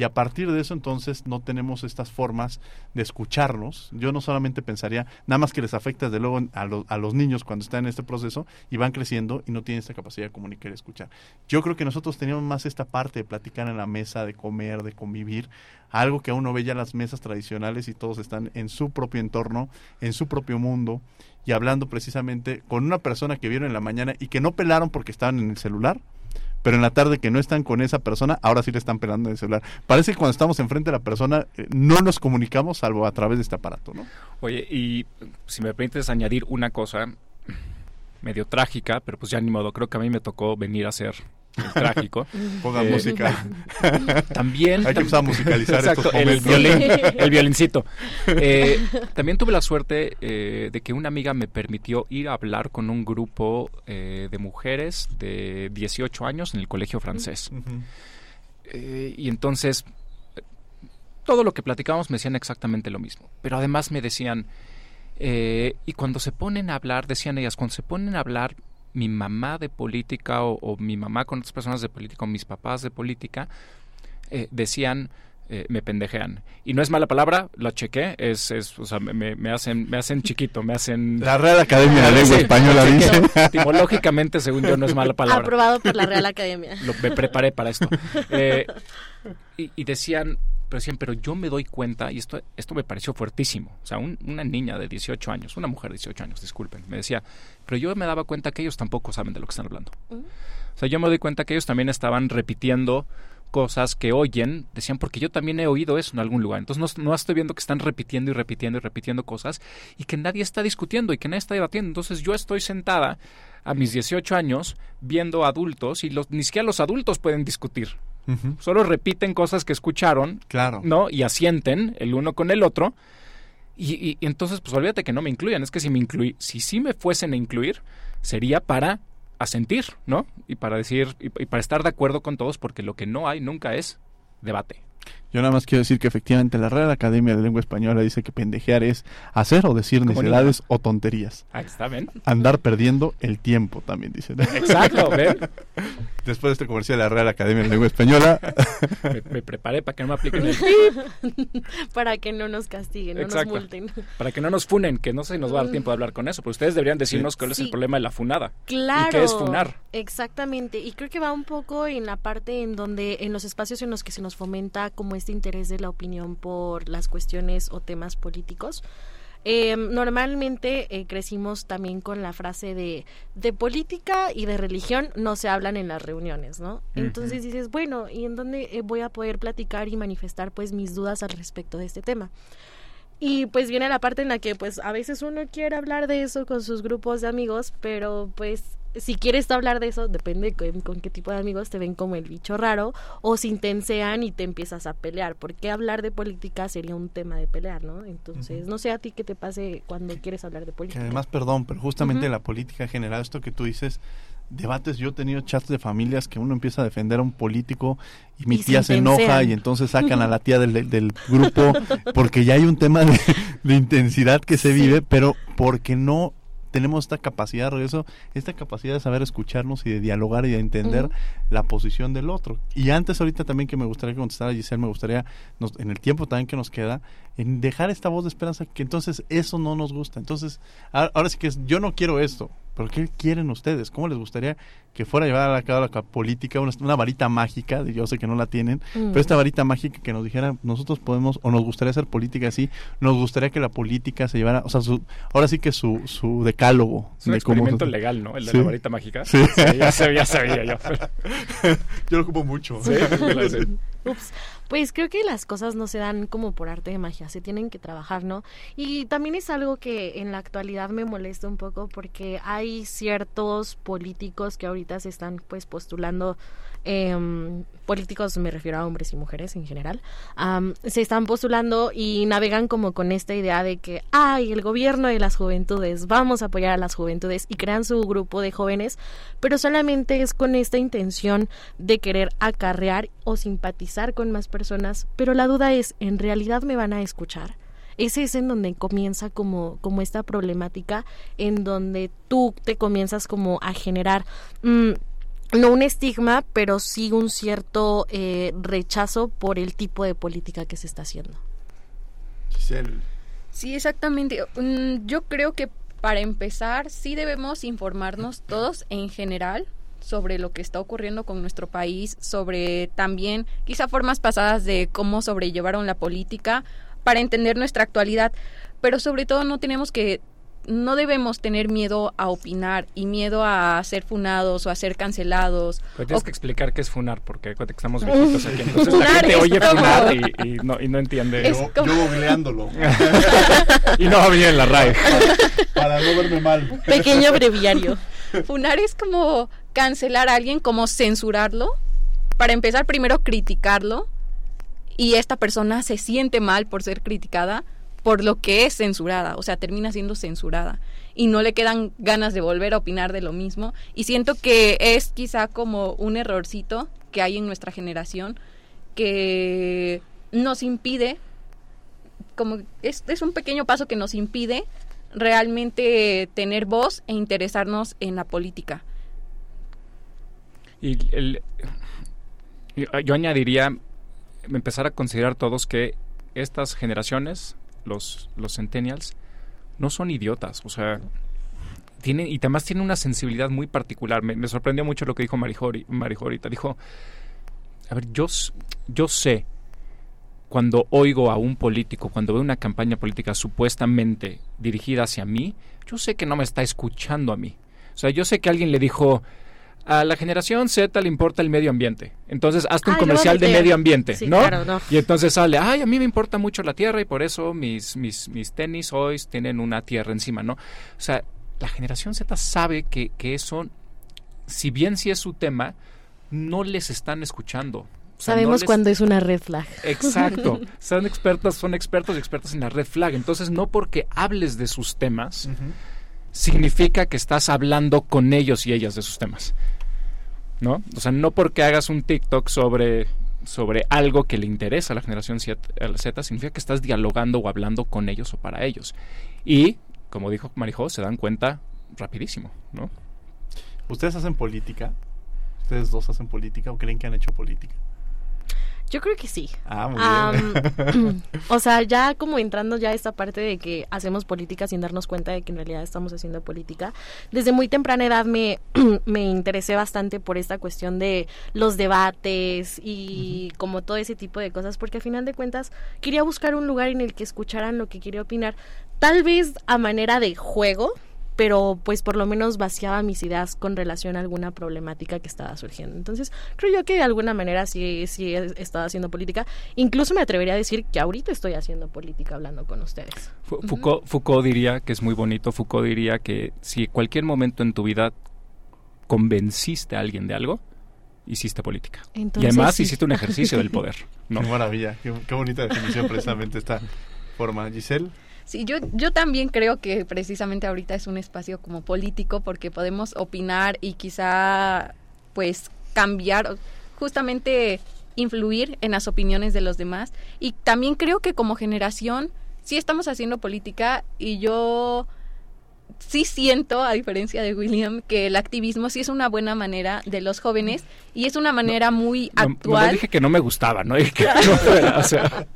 Y a partir de eso entonces no tenemos estas formas de escucharnos. Yo no solamente pensaría, nada más que les afecta desde luego a, a los niños cuando están en este proceso y van creciendo y no tienen esta capacidad de comunicar y escuchar. Yo creo que nosotros teníamos más esta parte de platicar en la mesa, de comer, de convivir, algo que uno ve ya las mesas tradicionales y todos están en su propio entorno, en su propio mundo y hablando precisamente con una persona que vieron en la mañana y que no pelaron porque estaban en el celular pero en la tarde que no están con esa persona, ahora sí le están pelando en el celular. Parece que cuando estamos enfrente de la persona eh, no nos comunicamos salvo a través de este aparato, ¿no? Oye, y si me permites añadir una cosa medio trágica, pero pues ya ni modo, creo que a mí me tocó venir a ser trágico. Pongan música. También. Hay que empezar a musicalizar Exacto, estos el violín, el violincito. Eh, también tuve la suerte eh, de que una amiga me permitió ir a hablar con un grupo eh, de mujeres de 18 años en el colegio francés. Eh, y entonces, eh, todo lo que platicábamos me decían exactamente lo mismo. Pero además me decían, eh, y cuando se ponen a hablar, decían ellas, cuando se ponen a hablar, mi mamá de política o, mi mamá con otras personas de política o mis papás de política eh, decían eh, me pendejean. Y no es mala palabra, la chequé, es, es o sea, me, me, hacen, me hacen chiquito, me hacen... La Real Academia de Lengua Española dice. Etimológicamente, según yo, no es mala palabra. Aprobado por la Real Academia. Lo, me preparé para esto. Eh, y, y, decían, pero decían, pero yo me doy cuenta, y esto, esto me pareció fuertísimo, o sea, una niña de 18 años, una mujer de 18 años, disculpen, me decía, pero yo me daba cuenta que ellos tampoco saben de lo que están hablando. O sea, yo me doy cuenta que ellos también estaban repitiendo cosas que oyen, decían, porque yo también he oído eso en algún lugar. Entonces no, estoy viendo que están repitiendo y repitiendo y repitiendo cosas y que nadie está discutiendo y que nadie está debatiendo. Entonces yo estoy sentada a mis 18 años viendo adultos y los, ni siquiera los adultos pueden discutir. Solo repiten cosas que escucharon, claro. ¿no? Y asienten el uno con el otro. Y, entonces, pues olvídate que no me incluyan. Es que si me incluí, si sí me fuesen a incluir, sería para a sentir, ¿no? Y para decir, y, para estar de acuerdo con todos, porque lo que no hay nunca es debate. Yo nada más quiero decir que efectivamente la Real Academia de Lengua Española dice que pendejear es hacer o decir necedades o tonterías. Ahí está, ¿ven? Andar perdiendo el tiempo, también dice. Exacto, ¿ven? Después de este comercial de la Real Academia de Lengua Española. me, preparé para que no me apliquen el Para que no nos castiguen, no nos multen. Para que no nos funen, que no se nos va a dar tiempo de hablar con eso, pero ustedes deberían decirnos cuál es el problema de la funada. Claro. ¿Y qué es funar? Exactamente. Y creo que va un poco en la parte en donde, en los espacios en los que se nos fomenta como este interés de la opinión por las cuestiones o temas políticos. Eh, normalmente eh, crecimos también con la frase de de política y de religión no se hablan en las reuniones, ¿no? Entonces dices, bueno, ¿y en dónde eh, voy a poder platicar y manifestar pues mis dudas al respecto de este tema? Y pues viene la parte en la que pues a veces uno quiere hablar de eso con sus grupos de amigos, pero pues si quieres hablar de eso, depende con, qué tipo de amigos te ven como el bicho raro o si intensean y te empiezas a pelear. Porque hablar de política sería un tema de pelear, ¿no? Entonces, no sé a ti qué te pase cuando quieres hablar de política. además, perdón, pero justamente la política general, esto que tú dices, debates, yo he tenido chats de familias que uno empieza a defender a un político y mi tía se enoja y entonces sacan a la tía del, del grupo porque ya hay un tema de, intensidad que se vive, pero porque no tenemos esta capacidad, regreso, esta capacidad de saber escucharnos y de dialogar y de entender la posición del otro. Y antes, ahorita también que me gustaría que contestara Giselle, me gustaría, en el tiempo también que nos queda, en dejar esta voz de esperanza, que entonces eso no nos gusta. Entonces, ahora sí que es, yo no quiero esto, pero ¿qué quieren ustedes? ¿Cómo les gustaría que fuera a llevar a cabo la política, una, varita mágica, yo sé que no la tienen, pero esta varita mágica que nos dijera, nosotros podemos, o nos gustaría hacer política así, nos gustaría que la política se llevara, o sea, ahora sí que su, su decálogo. Es un experimento legal, ¿no? El de la varita mágica. Sí. ya, sabía, yo. yo lo ocupo mucho. Sí, Ups. Pues creo que las cosas no se dan como por arte de magia, se tienen que trabajar, ¿no? Y también es algo que en la actualidad me molesta un poco porque hay ciertos políticos que ahorita se están pues postulando eh, políticos, me refiero a hombres y mujeres en general, se están postulando y navegan como con esta idea de que, ay, el gobierno de las juventudes, vamos a apoyar a las juventudes y crean su grupo de jóvenes, pero solamente es con esta intención de querer acarrear o simpatizar con más personas, pero la duda es, ¿en realidad me van a escuchar? ese es en donde comienza como, como esta problemática, en donde tú te comienzas como a generar mm, no un estigma, pero sí un cierto eh, rechazo por el tipo de política que se está haciendo. Sí, exactamente. Mm, yo creo que para empezar sí debemos informarnos todos en general sobre lo que está ocurriendo con nuestro país, sobre también quizá formas pasadas de cómo sobrellevaron la política para entender nuestra actualidad, pero sobre todo no tenemos que no debemos tener miedo a opinar y miedo a ser funados o a ser cancelados. tienes que explicar qué es funar, porque que estamos viejitos aquí. Entonces la gente oye funar y, no, y no entiende. Yo, yo googleándolo. y no había en la RAE. Para no verme mal. Pequeño breviario. Funar es como cancelar a alguien, como censurarlo. Para empezar, primero criticarlo. Y esta persona se siente mal por ser criticada por lo que es censurada, o sea, termina siendo censurada y no le quedan ganas de volver a opinar de lo mismo y siento que es quizá como un errorcito que hay en nuestra generación que nos impide como es, es un pequeño paso que nos impide realmente tener voz e interesarnos en la política. Y el, yo añadiría empezar a considerar todos que estas generaciones, los, los centennials, no son idiotas, o sea, tienen, y además tienen una sensibilidad muy particular. Me, sorprendió mucho lo que dijo Marijori, ahorita. Dijo, a ver, yo, yo sé cuando oigo a un político, cuando veo una campaña política supuestamente dirigida hacia mí, yo sé que no me está escuchando a mí. O sea, yo sé que alguien le dijo, a la generación Z le importa el medio ambiente. Entonces, hazte un comercial de medio ambiente, ¿no? Y entonces sale, ay, a mí me importa mucho la tierra y por eso mis, mis, mis tenis hoy tienen una tierra encima, ¿no? O sea, la generación Z sabe que, que eso, si bien sí es su tema, no les están escuchando. Sabemos cuándo es una red flag. Exacto. Son expertas, son expertos y expertas en la red flag. Entonces, no porque hables de sus temas, significa que estás hablando con ellos y ellas de sus temas. ¿No? O sea, no porque hagas un TikTok sobre, sobre algo que le interesa a la generación Z, significa que estás dialogando o hablando con ellos o para ellos. Y, como dijo Marijo, se dan cuenta rapidísimo, ¿no? ¿Ustedes hacen política? ¿Ustedes dos hacen política o creen que han hecho política? Yo creo que sí. Ah, muy bien. o sea, ya como entrando ya a esta parte de que hacemos política sin darnos cuenta de que en realidad estamos haciendo política. Desde muy temprana edad me, me interesé bastante por esta cuestión de los debates y como todo ese tipo de cosas, porque a final de cuentas quería buscar un lugar en el que escucharan lo que quería opinar, tal vez a manera de juego, pero pues por lo menos vaciaba mis ideas con relación a alguna problemática que estaba surgiendo. Entonces, creo yo que de alguna manera sí, sí he estado haciendo política. Incluso me atrevería a decir que ahorita estoy haciendo política hablando con ustedes. Foucault, Foucault diría que es muy bonito, Foucault diría que si cualquier momento en tu vida convenciste a alguien de algo, hiciste política. y además hiciste un ejercicio del poder. ¿no? Qué maravilla, qué, qué bonita definición precisamente esta forma. Giselle. Sí, yo, yo también creo que precisamente ahorita es un espacio como político porque podemos opinar y quizá pues cambiar, justamente influir en las opiniones de los demás. Y también creo que como generación sí estamos haciendo política y yo sí siento, a diferencia de William, que el activismo sí es una buena manera de los jóvenes y es una manera muy actual. No, dije que no me gustaba, no dije que no fuera, o sea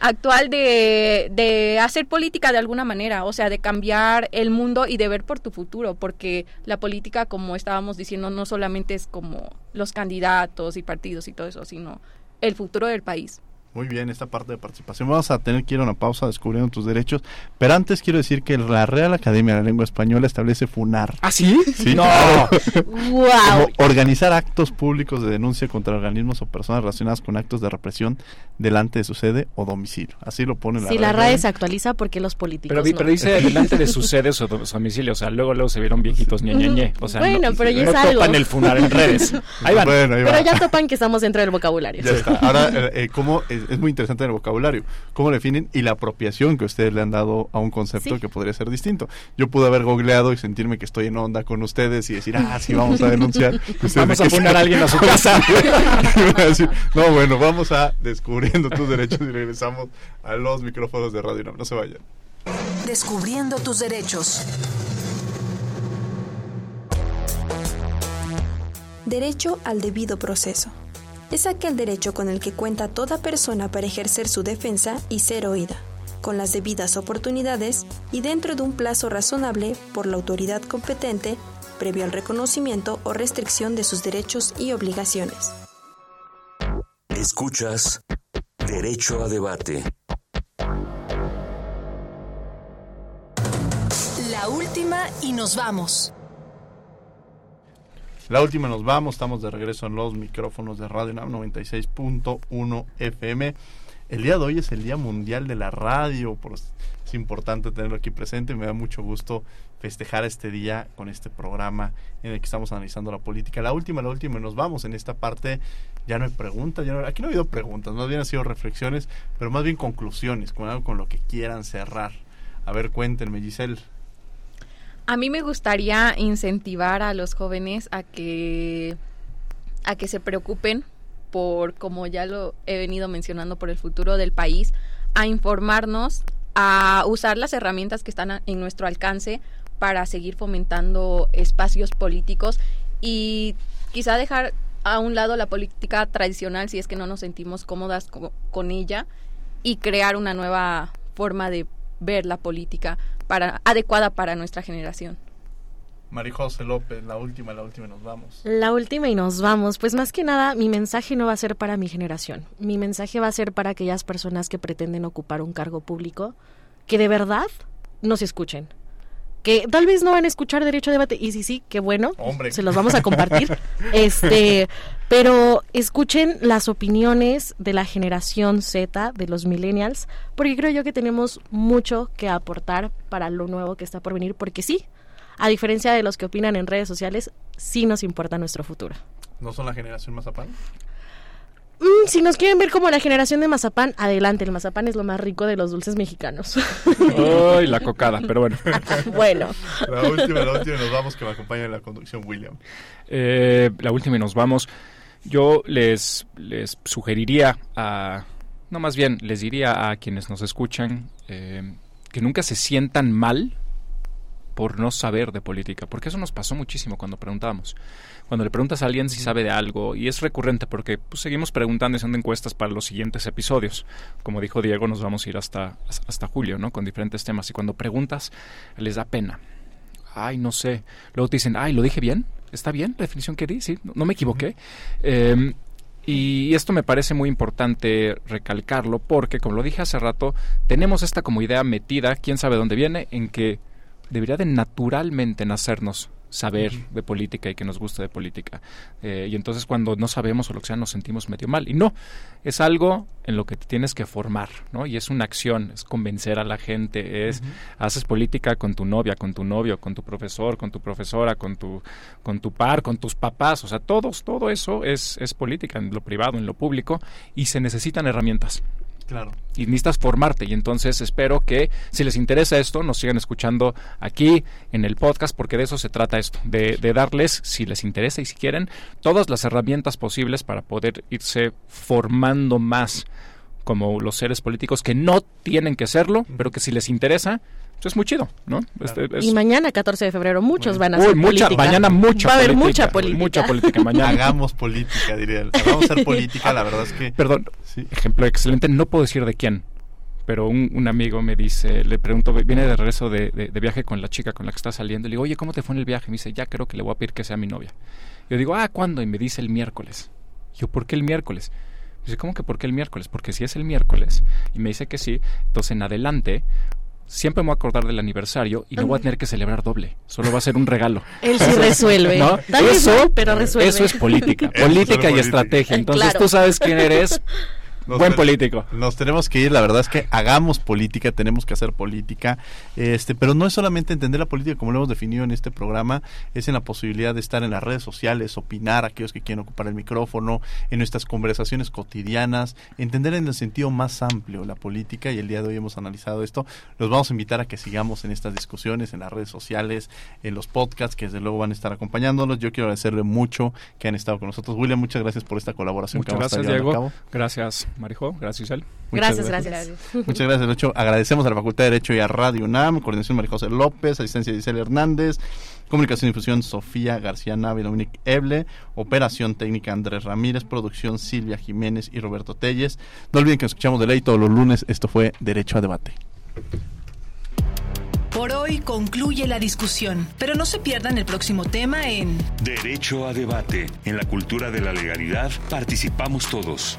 actual de, de hacer política de alguna manera, o sea, de cambiar el mundo y de ver por tu futuro, porque la política, como estábamos diciendo, no solamente es como los candidatos y partidos y todo eso, sino el futuro del país. Muy bien, esta parte de participación. Vamos a tener que ir a una pausa descubriendo tus derechos. Pero antes quiero decir que la Real Academia de la Lengua Española establece FUNAR. ¿Ah, sí? Sí, no. wow. organizar actos públicos de denuncia contra organismos o personas relacionadas con actos de represión delante de su sede o domicilio. Así lo pone la Si la RAE se actualiza porque los políticos Pero, pero dice delante de su sede o su domicilio. O sea, luego luego se vieron viejitos ñe, ñe, O sea, bueno, no, pero ya no es algo. topan el FUNAR en redes. Ahí van. Bueno, ahí pero va. ya topan que estamos dentro del vocabulario. Ya está. Ahora, eh, eh, ¿cómo es, es muy interesante el vocabulario? ¿Cómo definen? Y la apropiación que ustedes le han dado a un concepto Sí. que podría ser distinto. Yo pude haber googleado y sentirme que estoy en onda con ustedes y decir, ah, sí, vamos a denunciar. Vamos a poner a alguien a su casa. Y van a decir, no, bueno, vamos a descubriendo tus derechos y regresamos a los micrófonos de Radio UNAM. No se vayan. Descubriendo tus derechos. Derecho al debido proceso. Es aquel derecho con el que cuenta toda persona para ejercer su defensa y ser oída, con las debidas oportunidades y dentro de un plazo razonable por la autoridad competente, previo al reconocimiento o restricción de sus derechos y obligaciones. Escuchas Derecho a Debate. La última y nos vamos. La última nos vamos, estamos de regreso en los micrófonos de Radio UNAM 96.1 FM. El día de hoy es el Día Mundial de la Radio, por, es importante tenerlo aquí presente, me da mucho gusto festejar este día con este programa en el que estamos analizando la política. La última, la última, nos vamos en esta parte, ya no hay preguntas, ya no, aquí no ha habido preguntas, más bien han sido reflexiones, pero más bien conclusiones, con algo con lo que quieran cerrar. A ver, cuéntenme, Giselle. A mí me gustaría incentivar a los jóvenes a que a que se preocupen por como ya lo he venido mencionando por el futuro del país, a informarnos, a usar las herramientas que están en nuestro alcance para seguir fomentando espacios políticos y quizá dejar a un lado la política tradicional si es que no nos sentimos cómodas con, ella y crear una nueva forma de ver la política para adecuada para nuestra generación. María José López, la última, la última y nos vamos. La última y nos vamos. Pues más que nada, mi mensaje no va a ser para mi generación. Mi mensaje va a ser para aquellas personas que pretenden ocupar un cargo público, que de verdad no se escuchen. Que tal vez no van a escuchar derecho a debate, y sí, sí, qué bueno, se los vamos a compartir. este, pero escuchen las opiniones de la generación Z, de los millennials, porque creo yo que tenemos mucho que aportar para lo nuevo que está por venir, porque sí, a diferencia de los que opinan en redes sociales, sí nos importa nuestro futuro. ¿No son la generación Mazapán? Mm, si nos quieren ver como la generación de mazapán, adelante, el mazapán es lo más rico de los dulces mexicanos. Ay, la cocada, pero bueno. bueno. La última, la última y nos vamos, que me acompaña en la conducción William. Eh, la última y nos vamos. Yo les, les sugeriría a, no más bien, les diría a quienes nos escuchan eh, que nunca se sientan mal por no saber de política, porque eso nos pasó muchísimo cuando preguntábamos. Cuando le preguntas a alguien si sabe de algo, y es recurrente porque pues, seguimos preguntando y haciendo encuestas para los siguientes episodios. Como dijo Diego, nos vamos a ir hasta, hasta julio, ¿no? Con diferentes temas. Y cuando preguntas, les da pena. Ay, no sé. Luego te dicen, ay, ¿lo dije bien? ¿Está bien la definición que di? Sí, no, me equivoqué. Em, y esto me parece muy importante recalcarlo porque, como lo dije hace rato, tenemos esta como idea metida, quién sabe dónde viene, en que debería de naturalmente nacernos saber de política y que nos guste de política. Eh, y entonces cuando no sabemos o lo que sea nos sentimos medio mal. Y no, es algo en lo que te tienes que formar, ¿no? Y es una acción, es convencer a la gente, es haces política con tu novia, con tu novio, con tu profesor, con tu profesora, con tu, con tu par, con tus papás, o sea, todos, todo eso es, es política en lo privado, en lo público, y se necesitan herramientas. Claro. Y necesitas formarte. Y entonces espero que si les interesa esto, nos sigan escuchando aquí en el podcast, porque de eso se trata esto, de, de darles, si les interesa y si quieren, todas las herramientas posibles para poder irse formando más como los seres políticos que no tienen que serlo, pero que si les interesa, es muy chido, ¿no? Este, y mañana, 14 de febrero, muchos van a hacer mucha, política. Mañana mucha Va a haber política, mucha política. Mucha política mañana. Hagamos política, diría. Hagamos hacer política, la verdad es que... Perdón, ejemplo excelente, no puedo decir de quién, pero un, un, amigo me dice, le pregunto, viene de regreso de, de, viaje con la chica con la que está saliendo, y le digo, oye, ¿cómo te fue en el viaje? Y me dice, ya creo que le voy a pedir que sea mi novia. Yo digo, ah, ¿cuándo? Y me dice el miércoles. yo, ¿por qué el miércoles? Dice, ¿cómo que por qué el miércoles? Porque si es el miércoles y me dice que sí, entonces en adelante siempre me voy a acordar del aniversario y no voy a tener que celebrar doble. Solo va a ser un regalo. Él sí resuelve. ¿No? eso, pero resuelve. Eso es política. política y estrategia. Entonces tú sabes quién eres. Buen político. Nos tenemos que ir, la verdad es que hagamos política, tenemos que hacer política, este, pero no es solamente entender la política como lo hemos definido en este programa, es en la posibilidad de estar en las redes sociales, opinar, aquellos que quieren ocupar el micrófono, en nuestras conversaciones cotidianas, entender en el sentido más amplio la política y el día de hoy hemos analizado esto. Los vamos a invitar a que sigamos en estas discusiones, en las redes sociales, en los podcasts que desde luego van a estar acompañándonos. Yo quiero agradecerle mucho que han estado con nosotros. William, muchas gracias por esta colaboración muchas que vamos gracias, a Diego. a cabo. Gracias. Marijo, gracias Isel. Gracias, gracias, Muchas gracias, Lucho. Agradecemos a la Facultad de Derecho y a Radio UNAM, coordinación María José López, asistencia de Isel Hernández, comunicación y difusión Sofía García Nave, Dominic Eble, operación técnica Andrés Ramírez, producción Silvia Jiménez y Roberto Telles. No olviden que nos escuchamos de ley todos los lunes. Esto fue Derecho a Debate. Por hoy concluye la discusión, pero no se pierdan el próximo tema en Derecho a debate. En la cultura de la legalidad participamos todos.